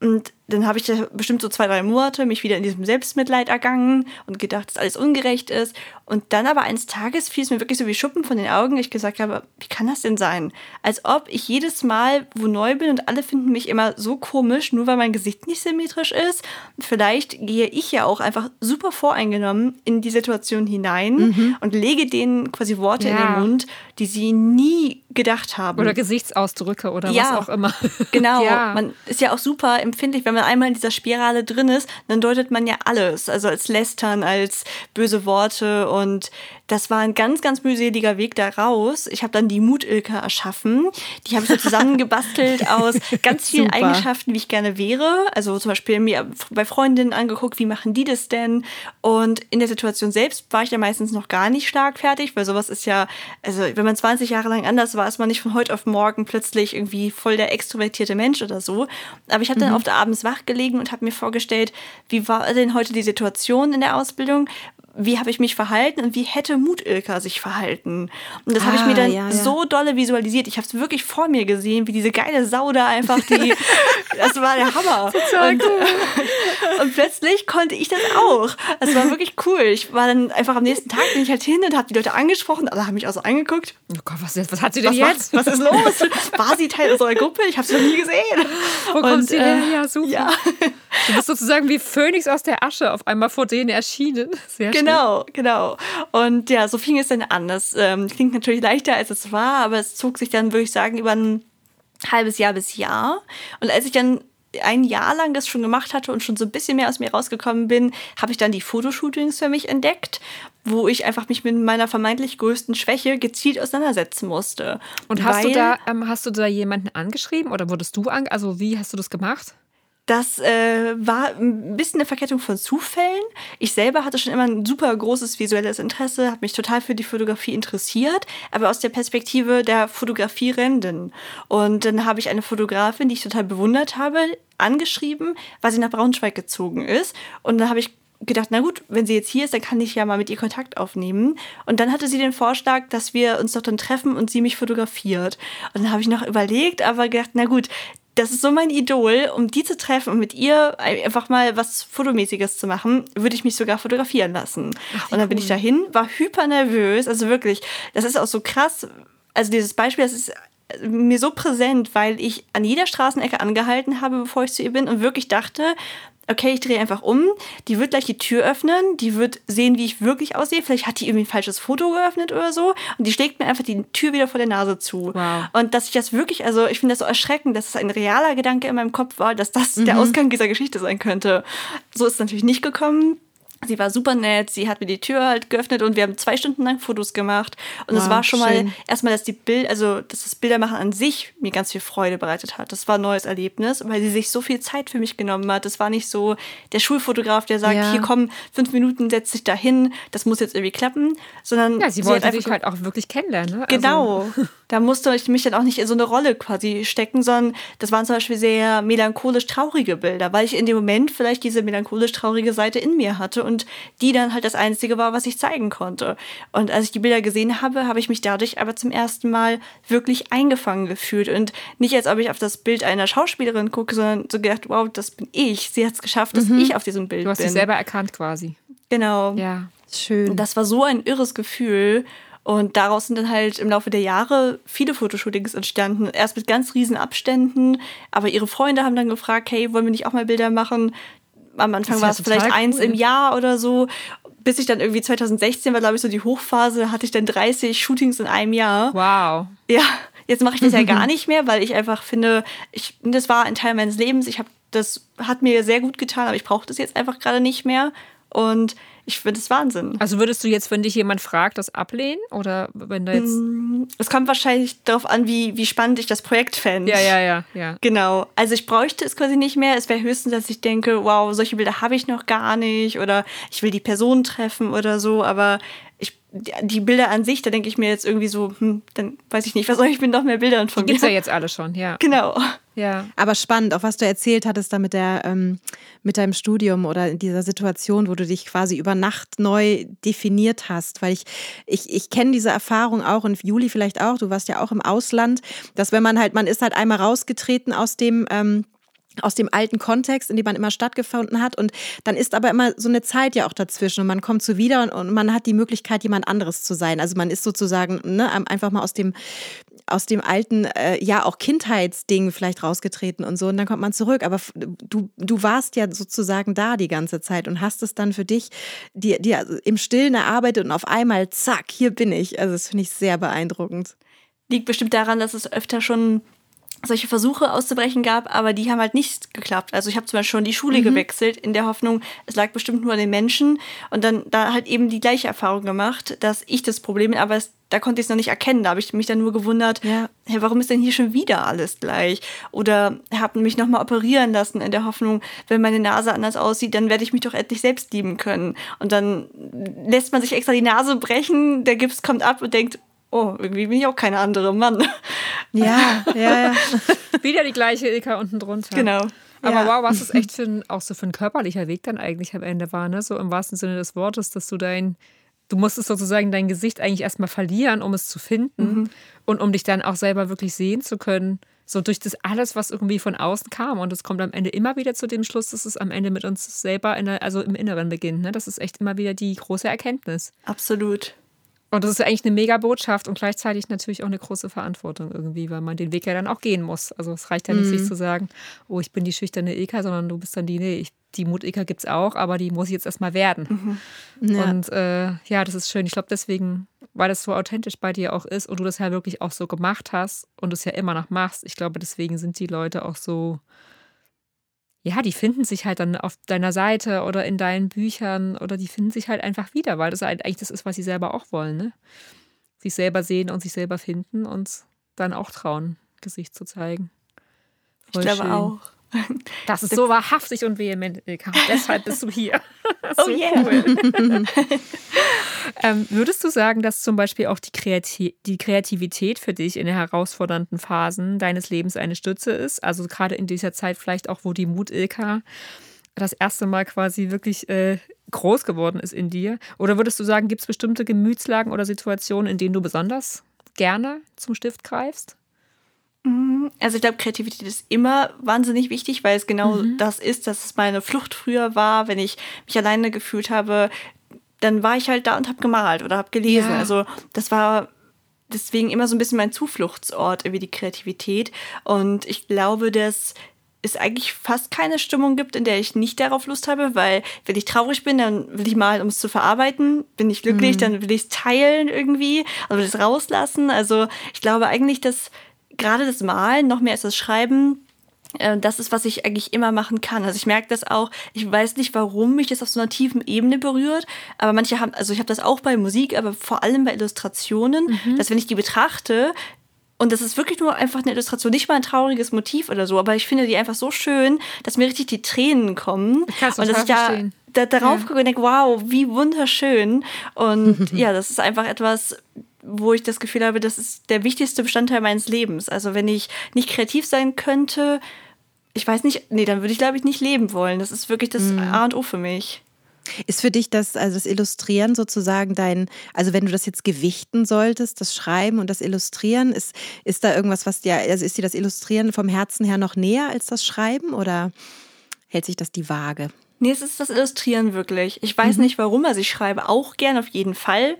Und dann habe ich da bestimmt so zwei, drei Monate mich wieder in diesem Selbstmitleid ergangen und gedacht, dass alles ungerecht ist. Und dann aber eines Tages fiel es mir wirklich so wie Schuppen von den Augen. Ich gesagt habe, wie kann das denn sein? Als ob ich jedes Mal wo neu bin und alle finden mich immer so komisch, nur weil mein Gesicht nicht symmetrisch ist. Vielleicht gehe ich ja auch einfach super voreingenommen in die Situation hinein mhm. und lege denen quasi Worte ja. in den Mund, die sie nie gedacht haben. Oder Gesichtsausdrücke oder ja, was auch immer. Genau. [laughs] Ja. Man ist ja auch super empfindlich, wenn man einmal in dieser Spirale drin ist, dann deutet man ja alles. Also als Lästern, als böse Worte und das war ein ganz, ganz mühseliger Weg da raus. Ich habe dann die Mutilke erschaffen. Die habe ich so zusammengebastelt [laughs] aus ganz vielen Super. Eigenschaften, wie ich gerne wäre. Also zum Beispiel mir bei Freundinnen angeguckt, wie machen die das denn? Und in der Situation selbst war ich ja meistens noch gar nicht stark fertig, weil sowas ist ja, also wenn man 20 Jahre lang anders war, ist man nicht von heute auf morgen plötzlich irgendwie voll der extrovertierte Mensch oder so. Aber ich habe dann mhm. oft abends wach gelegen und habe mir vorgestellt, wie war denn heute die Situation in der Ausbildung? Wie habe ich mich verhalten und wie hätte Mutilka sich verhalten. Und das ah, habe ich mir dann ja, ja. so dolle visualisiert. Ich habe es wirklich vor mir gesehen, wie diese geile Sau da einfach die. [laughs] das war der Hammer. Und, cool. [laughs] und plötzlich konnte ich das auch. Das war wirklich cool. Ich war dann einfach am nächsten Tag bin ich halt hin und habe die Leute angesprochen. Alle haben mich auch so angeguckt. Oh Gott, was, was hat sie denn was jetzt? Was, was ist los? [laughs] War sie Teil unserer Gruppe? Ich habe sie noch nie gesehen. Wo und, kommt sie äh, her? Ja, super. Ja. Du bist sozusagen wie Phönix aus der Asche auf einmal vor denen erschienen. Sehr genau, genau. Und ja, so fing es dann an. Das ähm, klingt natürlich leichter, als es war, aber es zog sich dann, würde ich sagen, über ein halbes Jahr bis Jahr. Und als ich dann ein Jahr lang das schon gemacht hatte und schon so ein bisschen mehr aus mir rausgekommen bin, habe ich dann die Fotoshootings für mich entdeckt, wo ich einfach mich mit meiner vermeintlich größten Schwäche gezielt auseinandersetzen musste. Und hast du da ähm, hast du da jemanden angeschrieben oder wurdest du an also wie hast du das gemacht? Das äh, war ein bisschen eine Verkettung von Zufällen. Ich selber hatte schon immer ein super großes visuelles Interesse, habe mich total für die Fotografie interessiert, aber aus der Perspektive der Fotografierenden. Und dann habe ich eine Fotografin, die ich total bewundert habe, angeschrieben, weil sie nach Braunschweig gezogen ist. Und dann habe ich gedacht, na gut, wenn sie jetzt hier ist, dann kann ich ja mal mit ihr Kontakt aufnehmen. Und dann hatte sie den Vorschlag, dass wir uns doch dann treffen und sie mich fotografiert. Und dann habe ich noch überlegt, aber gedacht, na gut, das ist so mein Idol, um die zu treffen und mit ihr einfach mal was Fotomäßiges zu machen, würde ich mich sogar fotografieren lassen. Ach, und dann bin ich dahin, war hyper nervös, also wirklich, das ist auch so krass. Also dieses Beispiel, das ist mir so präsent, weil ich an jeder Straßenecke angehalten habe, bevor ich zu ihr bin und wirklich dachte, okay, ich drehe einfach um, die wird gleich die Tür öffnen, die wird sehen, wie ich wirklich aussehe, vielleicht hat die irgendwie ein falsches Foto geöffnet oder so und die schlägt mir einfach die Tür wieder vor der Nase zu. Wow. Und dass ich das wirklich, also ich finde das so erschreckend, dass es ein realer Gedanke in meinem Kopf war, dass das mhm. der Ausgang dieser Geschichte sein könnte. So ist es natürlich nicht gekommen. Sie war super nett, sie hat mir die Tür halt geöffnet und wir haben zwei Stunden lang Fotos gemacht. Und es wow, war schon schön. mal erstmal, dass die Bild, also dass das Bildermachen an sich mir ganz viel Freude bereitet hat. Das war ein neues Erlebnis, weil sie sich so viel Zeit für mich genommen hat. Das war nicht so der Schulfotograf, der sagt, ja. hier komm, fünf Minuten, setz dich da hin, das muss jetzt irgendwie klappen, sondern ja, sie, sie wollte dich halt auch wirklich kennenlernen. Ne? Genau. Also. [laughs] Da musste ich mich dann auch nicht in so eine Rolle quasi stecken, sondern das waren zum Beispiel sehr melancholisch traurige Bilder, weil ich in dem Moment vielleicht diese melancholisch traurige Seite in mir hatte und die dann halt das Einzige war, was ich zeigen konnte. Und als ich die Bilder gesehen habe, habe ich mich dadurch aber zum ersten Mal wirklich eingefangen gefühlt und nicht als ob ich auf das Bild einer Schauspielerin gucke, sondern so gedacht, wow, das bin ich. Sie hat es geschafft, dass mhm. ich auf diesem Bild bin. Du hast bin. dich selber erkannt quasi. Genau. Ja. Schön. Und das war so ein irres Gefühl. Und daraus sind dann halt im Laufe der Jahre viele Fotoshootings entstanden. Erst mit ganz riesen Abständen, aber ihre Freunde haben dann gefragt, hey, wollen wir nicht auch mal Bilder machen? Am Anfang war ja es vielleicht total eins cool. im Jahr oder so. Bis ich dann irgendwie 2016 war, glaube ich, so die Hochphase, hatte ich dann 30 Shootings in einem Jahr. Wow. Ja, jetzt mache ich das ja gar [laughs] nicht mehr, weil ich einfach finde, ich, das war ein Teil meines Lebens. Ich habe, das hat mir sehr gut getan, aber ich brauche das jetzt einfach gerade nicht mehr. Und ich finde es Wahnsinn. Also würdest du jetzt, wenn dich jemand fragt, das ablehnen? Oder wenn du jetzt. Es kommt wahrscheinlich darauf an, wie, wie spannend ich das Projekt fände. Ja, ja, ja, ja. Genau. Also ich bräuchte es quasi nicht mehr. Es wäre höchstens, dass ich denke, wow, solche Bilder habe ich noch gar nicht oder ich will die Person treffen oder so. Aber ich, die- die Bilder an sich, da denke ich mir jetzt irgendwie so, hm, dann weiß ich nicht, was soll ich mit noch mehr Bildern von Gibt's mir? ja jetzt alle schon, ja. Genau. Ja. Aber spannend, auch was du erzählt hattest da mit, der, ähm, mit deinem Studium oder in dieser Situation, wo du dich quasi über Nacht neu definiert hast. Weil ich, ich, ich kenne diese Erfahrung auch und Juli vielleicht auch, du warst ja auch im Ausland, dass wenn man halt, man ist halt einmal rausgetreten aus dem, ähm, aus dem alten Kontext, in dem man immer stattgefunden hat. Und dann ist aber immer so eine Zeit ja auch dazwischen und man kommt so wieder und, und man hat die Möglichkeit, jemand anderes zu sein. Also man ist sozusagen ne, einfach mal aus dem aus dem alten, äh, ja auch Kindheitsding vielleicht rausgetreten und so und dann kommt man zurück. Aber du, du warst ja sozusagen da die ganze Zeit und hast es dann für dich dir, dir im Stillen erarbeitet und auf einmal, zack, hier bin ich. Also das finde ich sehr beeindruckend. Liegt bestimmt daran, dass es öfter schon solche Versuche auszubrechen gab, aber die haben halt nicht geklappt. Also ich habe zum Beispiel schon die Schule gewechselt in der Hoffnung, es lag bestimmt nur an den Menschen und dann da halt eben die gleiche Erfahrung gemacht, dass ich das Problem bin, aber es, da konnte ich es noch nicht erkennen. Da habe ich mich dann nur gewundert, Ja. hey, warum ist denn hier schon wieder alles gleich? Oder habe mich nochmal operieren lassen in der Hoffnung, wenn meine Nase anders aussieht, dann werde ich mich doch endlich selbst lieben können. Und dann lässt man sich extra die Nase brechen, der Gips kommt ab und denkt, oh, irgendwie bin ich auch keine andere Mann. Ja, ja, ja. [laughs] Wieder die gleiche Ilka unten drunter. Genau. Aber Ja. wow, was es echt für ein, auch so für ein körperlicher Weg dann eigentlich am Ende war, ne? So im wahrsten Sinne des Wortes, dass du dein, du musstest sozusagen dein Gesicht eigentlich erstmal verlieren, um es zu finden und um dich dann auch selber wirklich sehen zu können. So durch das alles, was irgendwie von außen kam. Und es kommt am Ende immer wieder zu dem Schluss, dass es am Ende mit uns selber, in der, also im Inneren beginnt. Ne? Das ist echt immer wieder die große Erkenntnis. Absolut. Und das ist eigentlich eine mega Botschaft und gleichzeitig natürlich auch eine große Verantwortung irgendwie, weil man den Weg ja dann auch gehen muss. Also es reicht ja nicht, sich zu sagen, oh, ich bin die schüchterne Ilka, sondern du bist dann die, nee, ich, die Mut-Ilka gibt es auch, aber die muss ich jetzt erstmal werden. Ja. Und äh, ja, das ist schön. Ich glaube, deswegen, weil das so authentisch bei dir auch ist und du das ja wirklich auch so gemacht hast und es ja immer noch machst, ich glaube, deswegen sind die Leute auch so, ja, die finden sich halt dann auf deiner Seite oder in deinen Büchern oder die finden sich halt einfach wieder, weil das halt eigentlich das ist, was sie selber auch wollen, ne? Sich selber sehen und sich selber finden und dann auch trauen, Gesicht zu zeigen. Ich Voll glaube schön. auch. Das ist so wahrhaftig und vehement, Ilka. Deshalb bist du hier. [laughs] Oh So yeah. cool. [laughs] ähm, würdest du sagen, dass zum Beispiel auch die, Kreati die Kreativität für dich in den herausfordernden Phasen deines Lebens eine Stütze ist? Also gerade in dieser Zeit vielleicht auch, wo die Mut-Ilka das erste Mal quasi wirklich äh, groß geworden ist in dir? Oder würdest du sagen, gibt es bestimmte Gemütslagen oder Situationen, in denen du besonders gerne zum Stift greifst? Also ich glaube, Kreativität ist immer wahnsinnig wichtig, weil es genau das ist, dass es meine Flucht früher war, wenn ich mich alleine gefühlt habe, dann war ich halt da und habe gemalt oder habe gelesen. Ja. Also das war deswegen immer so ein bisschen mein Zufluchtsort, irgendwie die Kreativität. Und ich glaube, dass es eigentlich fast keine Stimmung gibt, in der ich nicht darauf Lust habe, weil wenn ich traurig bin, dann will ich malen, um es zu verarbeiten. Bin ich glücklich, dann will ich es teilen irgendwie, also will es rauslassen. Also ich glaube eigentlich, dass gerade das Malen noch mehr als das Schreiben äh, das ist, was ich eigentlich immer machen kann. Also ich merke das auch, ich weiß nicht, warum mich das auf so einer tiefen Ebene berührt, aber manche haben, also ich habe das auch bei Musik, aber vor allem bei Illustrationen, dass wenn ich die betrachte, und das ist wirklich nur einfach eine Illustration, nicht mal ein trauriges Motiv oder so, aber ich finde die einfach so schön, dass mir richtig die Tränen kommen. kann's und dass ich da, da darauf gucke und denke, wow, wie wunderschön. Und [laughs] ja, das ist einfach etwas, wo ich das Gefühl habe, das ist der wichtigste Bestandteil meines Lebens. Also wenn ich nicht kreativ sein könnte, ich weiß nicht, nee, dann würde ich glaube ich nicht leben wollen. Das ist wirklich das A und O für mich. Ist für dich das, also das Illustrieren sozusagen dein, also wenn du das jetzt gewichten solltest, das Schreiben und das Illustrieren, ist, ist da irgendwas, was dir, also ist dir das Illustrieren vom Herzen her noch näher als das Schreiben oder hält sich das die Waage? Nee, es ist das Illustrieren wirklich. Ich weiß nicht warum, also ich schreibe auch gern auf jeden Fall.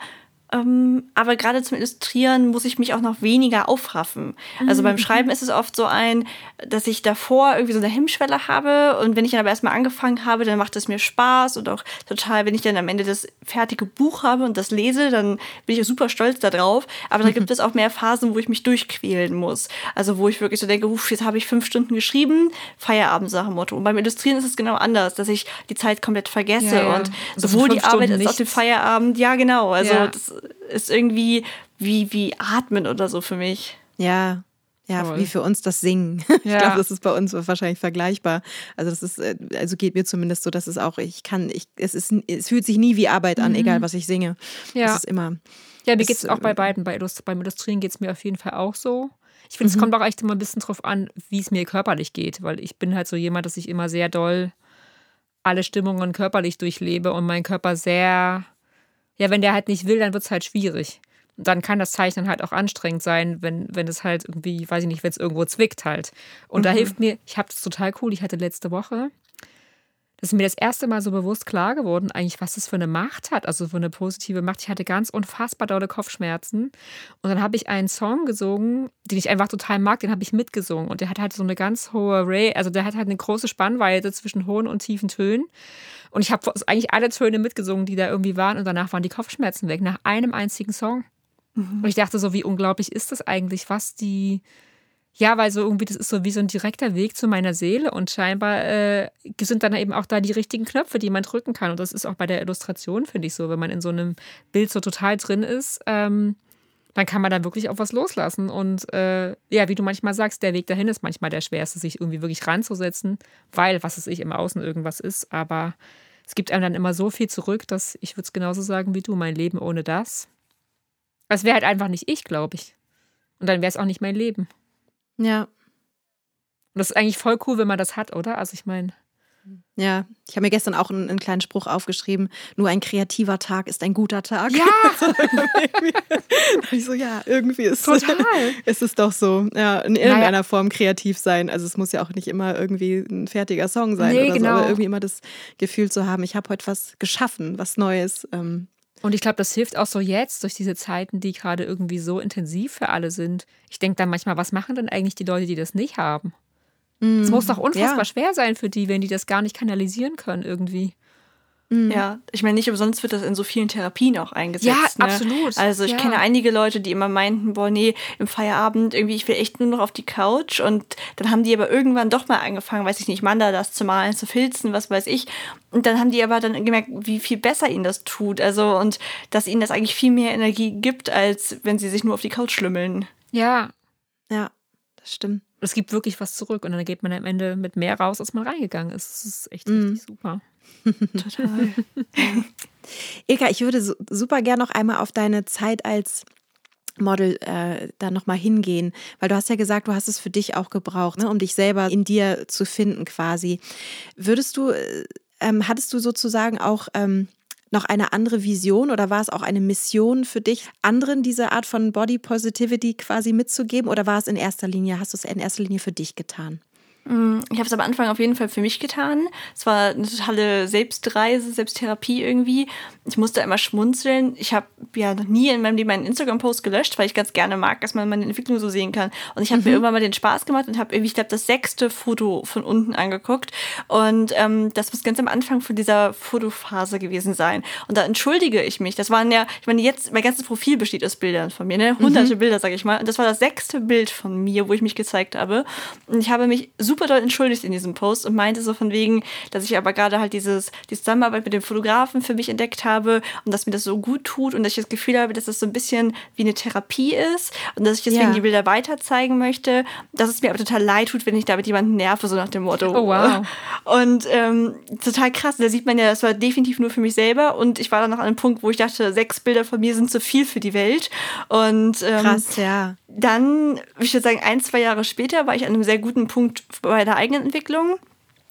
Ähm, aber gerade zum Illustrieren muss ich mich auch noch weniger aufraffen. Also beim Schreiben ist es oft so ein, dass ich davor irgendwie so eine Hemmschwelle habe und wenn ich dann aber erstmal angefangen habe, dann macht es mir Spaß und auch total, wenn ich dann am Ende das fertige Buch habe und das lese, dann bin ich auch super stolz darauf. Aber da gibt [laughs] es auch mehr Phasen, wo ich mich durchquälen muss. Also wo ich wirklich so denke, uff, jetzt habe ich fünf Stunden geschrieben, Feierabend, Sache Motto. Und beim Illustrieren ist es genau anders, dass ich die Zeit komplett vergesse Ja, ja. und Also sowohl die fünf Arbeit als auch den. Feierabend, ja genau. Also Ja. das ist irgendwie wie, wie Atmen oder so für mich. Ja. Ja, Toll. wie für uns das Singen. [laughs] Ich Ja. glaube, das ist bei uns wahrscheinlich vergleichbar. Also das ist, äh, also geht mir zumindest so, dass es auch, ich kann, ich, es ist, es fühlt sich nie wie Arbeit an, egal was ich singe. Ja. Das ist immer. Ja, mir geht es auch bei äh, beiden. Bei Illust beim Illustrieren geht es mir auf jeden Fall auch so. Ich finde, Mhm. es kommt auch echt immer ein bisschen drauf an, wie es mir körperlich geht, weil ich bin halt so jemand, dass ich immer sehr doll alle Stimmungen körperlich durchlebe und mein Körper sehr, ja, wenn der halt nicht will, dann wird es halt schwierig. Und dann kann das Zeichnen halt auch anstrengend sein, wenn, wenn es halt irgendwie, weiß ich nicht, wenn es irgendwo zwickt halt. Und da hilft mir, ich habe das total cool, ich hatte letzte Woche, das ist mir das erste Mal so bewusst klar geworden, eigentlich, was das für eine Macht hat, also für eine positive Macht. Ich hatte ganz unfassbar dolle Kopfschmerzen. Und dann habe ich einen Song gesungen, den ich einfach total mag, den habe ich mitgesungen. Und der hat halt so eine ganz hohe Ray, also der hat halt eine große Spannweite zwischen hohen und tiefen Tönen. Und ich habe eigentlich alle Töne mitgesungen, die da irgendwie waren. Und danach waren die Kopfschmerzen weg, nach einem einzigen Song. Und ich dachte so, wie unglaublich ist das eigentlich, was die. Ja, weil so irgendwie, das ist so wie so ein direkter Weg zu meiner Seele und scheinbar äh, sind dann eben auch da die richtigen Knöpfe, die man drücken kann. Und das ist auch bei der Illustration, finde ich so, wenn man in so einem Bild so total drin ist, ähm, dann kann man da wirklich auch was loslassen. Und äh, ja, wie du manchmal sagst, der Weg dahin ist manchmal der schwerste, sich irgendwie wirklich ranzusetzen, weil, was es ich, im Außen irgendwas ist. Aber es gibt einem dann immer so viel zurück, dass ich würde es genauso sagen wie du, mein Leben ohne das. Es wäre halt einfach nicht ich, glaube ich. Und dann wäre es auch nicht mein Leben. Ja. Und das ist eigentlich voll cool, wenn man das hat, oder? Also ich meine, Ja, ich habe mir gestern auch einen, einen kleinen Spruch aufgeschrieben. Nur ein kreativer Tag ist ein guter Tag. Ja! [laughs] ich so, ja, irgendwie ist, Total. ist es doch so. Ja, in irgendeiner Form kreativ sein. Also es muss ja auch nicht immer irgendwie ein fertiger Song sein Nee, oder genau. so, aber irgendwie immer das Gefühl zu haben, ich habe heute was geschaffen, was Neues. Ähm, Und ich glaube, das hilft auch so jetzt durch diese Zeiten, die gerade irgendwie so intensiv für alle sind. Ich denke dann manchmal, was machen denn eigentlich die Leute, die das nicht haben? Es muss doch unfassbar ja. schwer sein für die, wenn die das gar nicht kanalisieren können irgendwie. Ja, ich meine, nicht umsonst wird das in so vielen Therapien auch eingesetzt. Ja, ne? absolut. Also ich Ja. kenne einige Leute, die immer meinten, boah, nee, im Feierabend irgendwie, ich will echt nur noch auf die Couch. Und dann haben die aber irgendwann doch mal angefangen, weiß ich nicht, Mandalas zu malen, zu filzen, was weiß ich. Und dann haben die aber dann gemerkt, wie viel besser ihnen das tut. Also und dass ihnen das eigentlich viel mehr Energie gibt, als wenn sie sich nur auf die Couch schlümmeln. Ja, ja, das stimmt. es gibt wirklich was zurück und dann geht man am Ende mit mehr raus, als man reingegangen ist. Das ist echt Mhm. richtig super. Total. [laughs] Ilka, ich würde su- super gern noch einmal auf deine Zeit als Model äh, da nochmal hingehen, weil du hast ja gesagt, du hast es für dich auch gebraucht, ne, um dich selber in dir zu finden quasi. Würdest du, äh, ähm, hattest du sozusagen auch ähm, noch eine andere Vision oder war es auch eine Mission für dich, anderen diese Art von Body Positivity quasi mitzugeben oder war es in erster Linie, hast du es in erster Linie für dich getan? Ich habe es am Anfang auf jeden Fall für mich getan. Es war eine totale Selbstreise, Selbsttherapie irgendwie. Ich musste immer schmunzeln. Ich habe ja noch nie in meinem Leben einen Instagram-Post gelöscht, weil ich ganz gerne mag, dass man meine Entwicklung so sehen kann. Und ich habe mir irgendwann mal den Spaß gemacht und habe irgendwie, ich glaube, das sechste Foto von unten angeguckt. Und ähm, das muss ganz am Anfang von dieser Fotophase gewesen sein. Und da entschuldige ich mich. Das waren ja, ich meine, jetzt, mein ganzes Profil besteht aus Bildern von mir, ne? Hunderte Bilder, sage ich mal. Und das war das sechste Bild von mir, wo ich mich gezeigt habe. Und ich habe mich super doll entschuldigt in diesem Post und meinte so von wegen, dass ich aber gerade halt dieses, die Zusammenarbeit mit dem Fotografen für mich entdeckt habe und dass mir das so gut tut und dass ich das Gefühl habe, dass das so ein bisschen wie eine Therapie ist und dass ich deswegen Ja. die Bilder weiter zeigen möchte, dass es mir aber total leid tut, wenn ich damit jemanden nerve, so nach dem Motto. Oh, wow. [laughs] Und ähm, total krass, da sieht man ja, das war definitiv nur für mich selber und ich war dann noch an einem Punkt, wo ich dachte, sechs Bilder von mir sind zu viel für die Welt und ähm, Krass, ja. Dann, ich würde sagen, ein, zwei Jahre später war ich an einem sehr guten Punkt bei der eigenen Entwicklung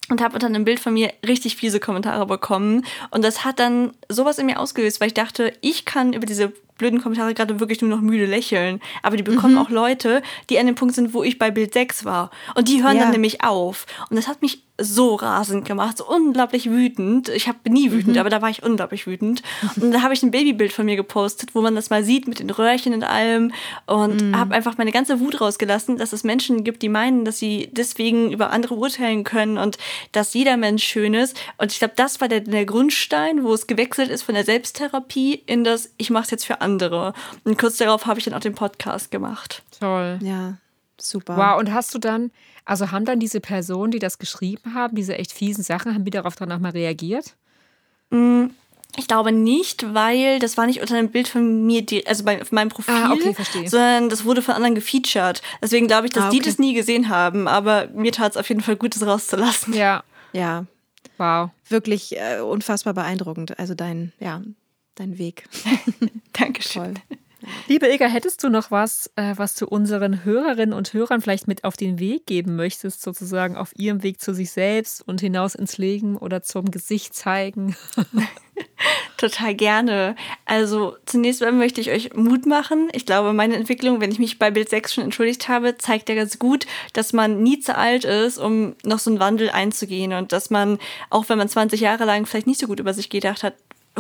und habe unter einem Bild von mir richtig fiese Kommentare bekommen. Und das hat dann sowas in mir ausgelöst, weil ich dachte, ich kann über diese blöden Kommentare gerade wirklich nur noch müde lächeln. Aber die bekommen Mhm. auch Leute, die an dem Punkt sind, wo ich bei Bild 6 war. Und die hören Ja. dann nämlich auf. Und das hat mich so rasend gemacht, so unglaublich wütend. Ich hab, bin nie wütend, Mhm. aber da war ich unglaublich wütend. Und da habe ich ein Babybild von mir gepostet, wo man das mal sieht mit den Röhrchen und allem. Und Mhm. habe einfach meine ganze Wut rausgelassen, dass es Menschen gibt, die meinen, dass sie deswegen über andere urteilen können und dass jeder Mensch schön ist. Und ich glaube, das war der, der Grundstein, wo es gewechselt ist von der Selbsttherapie in das, ich mache es jetzt für andere. Und kurz darauf habe ich dann auch den Podcast gemacht. Toll. Ja, super. Wow, und hast du dann, also haben dann diese Personen, die das geschrieben haben, diese echt fiesen Sachen, haben die darauf dann auch mal reagiert? Ich glaube nicht, weil das war nicht unter einem Bild von mir, die, also bei auf meinem Profil, Ah, okay, sondern das wurde von anderen gefeatured. Deswegen glaube ich, dass Ah, die okay. das nie gesehen haben, aber mir tat es auf jeden Fall gut, das rauszulassen. Ja. Ja, Wow. wirklich äh, unfassbar beeindruckend. Also dein, ja, dein Weg. [laughs] Dankeschön. Toll. Liebe Ilka, hättest du noch was, äh, was du unseren Hörerinnen und Hörern vielleicht mit auf den Weg geben möchtest, sozusagen auf ihrem Weg zu sich selbst und hinaus ins Leben oder zum Gesicht zeigen? [laughs] Total gerne. Also zunächst mal möchte ich euch Mut machen. Ich glaube, meine Entwicklung, wenn ich mich bei Bild 6 schon entschuldigt habe, zeigt ja ganz gut, dass man nie zu alt ist, um noch so einen Wandel einzugehen und dass man, auch wenn man 20 Jahre lang vielleicht nicht so gut über sich gedacht hat,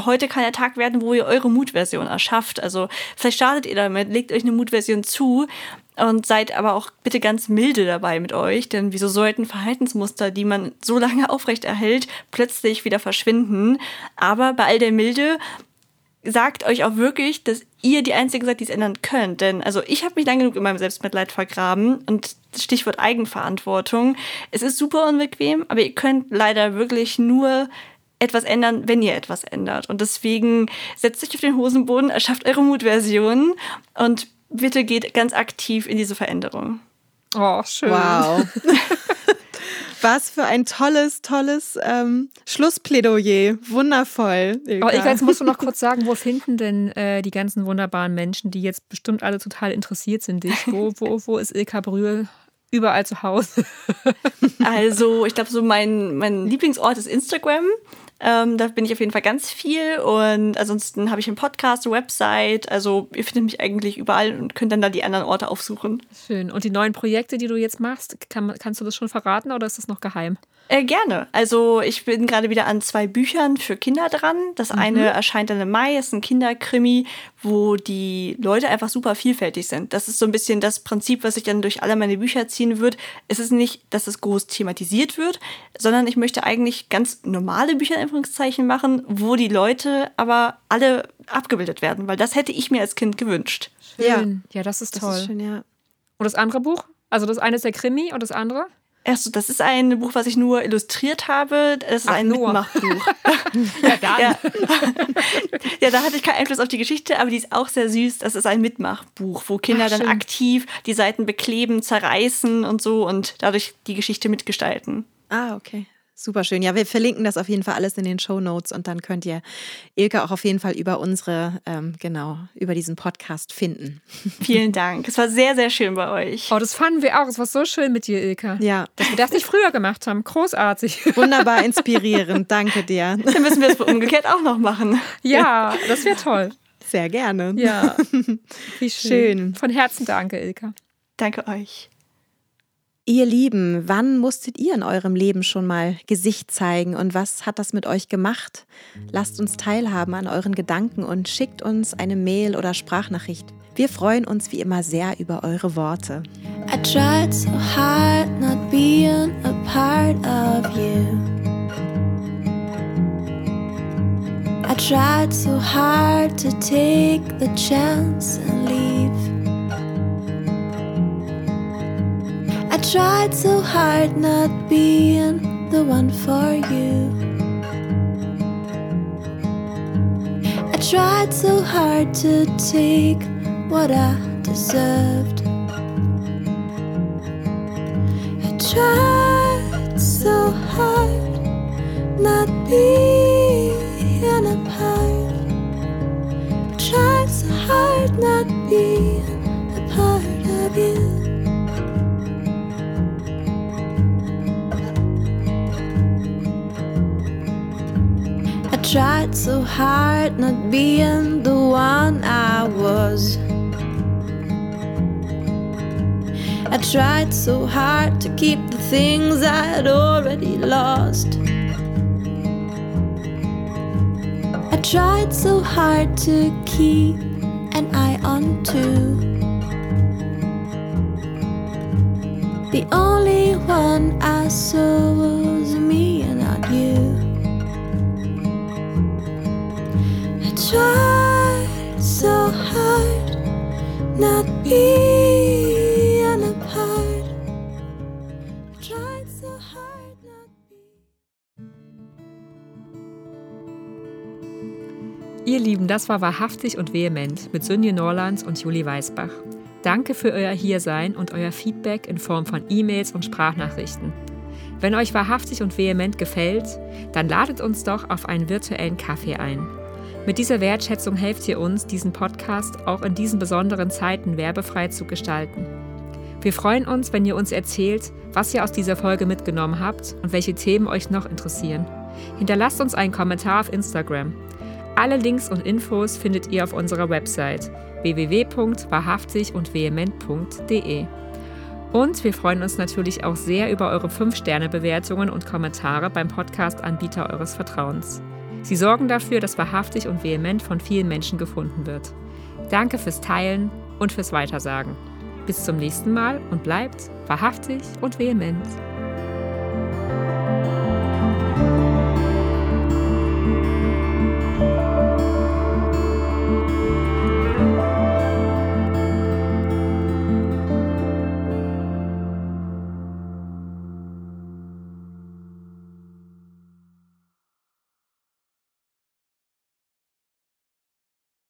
heute kann der Tag werden, wo ihr eure Mutversion erschafft. Also vielleicht startet ihr damit, legt euch eine Mutversion zu und seid aber auch bitte ganz milde dabei mit euch, denn wieso sollten Verhaltensmuster, die man so lange aufrechterhält, plötzlich wieder verschwinden? Aber bei all der Milde sagt euch auch wirklich, dass ihr die Einzige seid, die es ändern könnt. Denn also ich habe mich lang genug in meinem Selbstmitleid vergraben und Stichwort Eigenverantwortung. Es ist super unbequem, aber ihr könnt leider wirklich nur etwas ändern, wenn ihr etwas ändert. Und deswegen setzt euch auf den Hosenboden, erschafft eure Mutversion und bitte geht ganz aktiv in diese Veränderung. Oh, schön. Wow. [laughs] Was für ein tolles, tolles ähm, Schlussplädoyer. Wundervoll. Aber Ilka, jetzt musst du noch kurz sagen, wo finden denn äh, die ganzen wunderbaren Menschen, die jetzt bestimmt alle total interessiert sind, dich? Wo, wo, wo ist Ilka Brühl überall zu Hause? Also, ich glaube, so mein, mein Lieblingsort ist Instagram. Ähm, da bin ich auf jeden Fall ganz viel. Und ansonsten habe ich einen Podcast, eine Website. Also, ihr findet mich eigentlich überall und könnt dann da die anderen Orte aufsuchen. Schön. Und die neuen Projekte, die du jetzt machst, kann, kannst du das schon verraten oder ist das noch geheim? Äh, gerne. Also ich bin gerade wieder an zwei Büchern für Kinder dran. Das eine erscheint dann im Mai, ist ein Kinderkrimi, wo die Leute einfach super vielfältig sind. Das ist so ein bisschen das Prinzip, was sich dann durch alle meine Bücher ziehen wird. Es ist nicht, dass es groß thematisiert wird, sondern ich möchte eigentlich ganz normale Bücher Anführungszeichen machen, wo die Leute aber alle abgebildet werden, weil das hätte ich mir als Kind gewünscht. Ja. Schön. Ja, das ist Das toll. ist schön, ja. Und das andere Buch? Also das eine ist der Krimi und das andere? Erst, das ist ein Buch, was ich nur illustriert habe. Das ist Ach, ein nur. Mitmachbuch. [laughs] Ja, dann. Ja. [laughs] ja, da hatte ich keinen Einfluss auf die Geschichte, aber die ist auch sehr süß. Das ist ein Mitmachbuch, wo Kinder Ach, dann aktiv die Seiten bekleben, zerreißen und so und dadurch die Geschichte mitgestalten. Ah, okay. Super schön. Ja, wir verlinken das auf jeden Fall alles in den Show Notes und dann könnt ihr Ilka auch auf jeden Fall über unsere, ähm, genau, über diesen Podcast finden. [laughs] Vielen Dank. Es war sehr, sehr schön bei euch. Oh, das fanden wir auch. Es war so schön mit dir, Ilka. Ja, Dass wir das nicht früher gemacht haben. Großartig. [laughs] wunderbar inspirierend. Danke dir. [laughs] Dann müssen wir es umgekehrt auch noch machen. Ja, das wäre toll. Sehr gerne. Ja. Wie schön. Schön. Von Herzen danke, Ilka. Danke euch. Ihr Lieben, wann musstet ihr in eurem Leben schon mal Gesicht zeigen und was hat das mit euch gemacht? Lasst uns teilhaben an euren Gedanken und schickt uns eine Mail oder Sprachnachricht. Wir freuen uns wie immer sehr über eure Worte. I tried so hard not being a part of you. I tried so hard to take the chance and leave. I tried so hard not being the one for you. I tried so hard to take what I deserved. I tried so hard not being a part. I tried so hard not being a part of you. Tried so hard not being the one I was. I tried so hard to keep the things I'd already lost. I tried so hard to keep an eye on two. The only one I saw was me and not you. Tried so hard not being apart. Tried so hard not Ihr Lieben, das war wahrhaftig und vehement mit Sünje Norlands und Julie Weisbach. Danke für euer Hiersein und euer Feedback in Form von E-Mails und Sprachnachrichten. Wenn euch wahrhaftig und vehement gefällt, dann ladet uns doch auf einen virtuellen Kaffee ein. Mit dieser Wertschätzung helft ihr uns, diesen Podcast auch in diesen besonderen Zeiten werbefrei zu gestalten. Wir freuen uns, wenn ihr uns erzählt, was ihr aus dieser Folge mitgenommen habt und welche Themen euch noch interessieren. Hinterlasst uns einen Kommentar auf Instagram. Alle Links und Infos findet ihr auf unserer Website www.wahrhaftig und vehement.de. Und wir freuen uns natürlich auch sehr über eure 5-Sterne-Bewertungen und Kommentare beim Podcast-Anbieter eures Vertrauens. Sie sorgen dafür, dass wahrhaftig und vehement von vielen Menschen gefunden wird. Danke fürs Teilen und fürs Weitersagen. Bis zum nächsten Mal und bleibt wahrhaftig und vehement.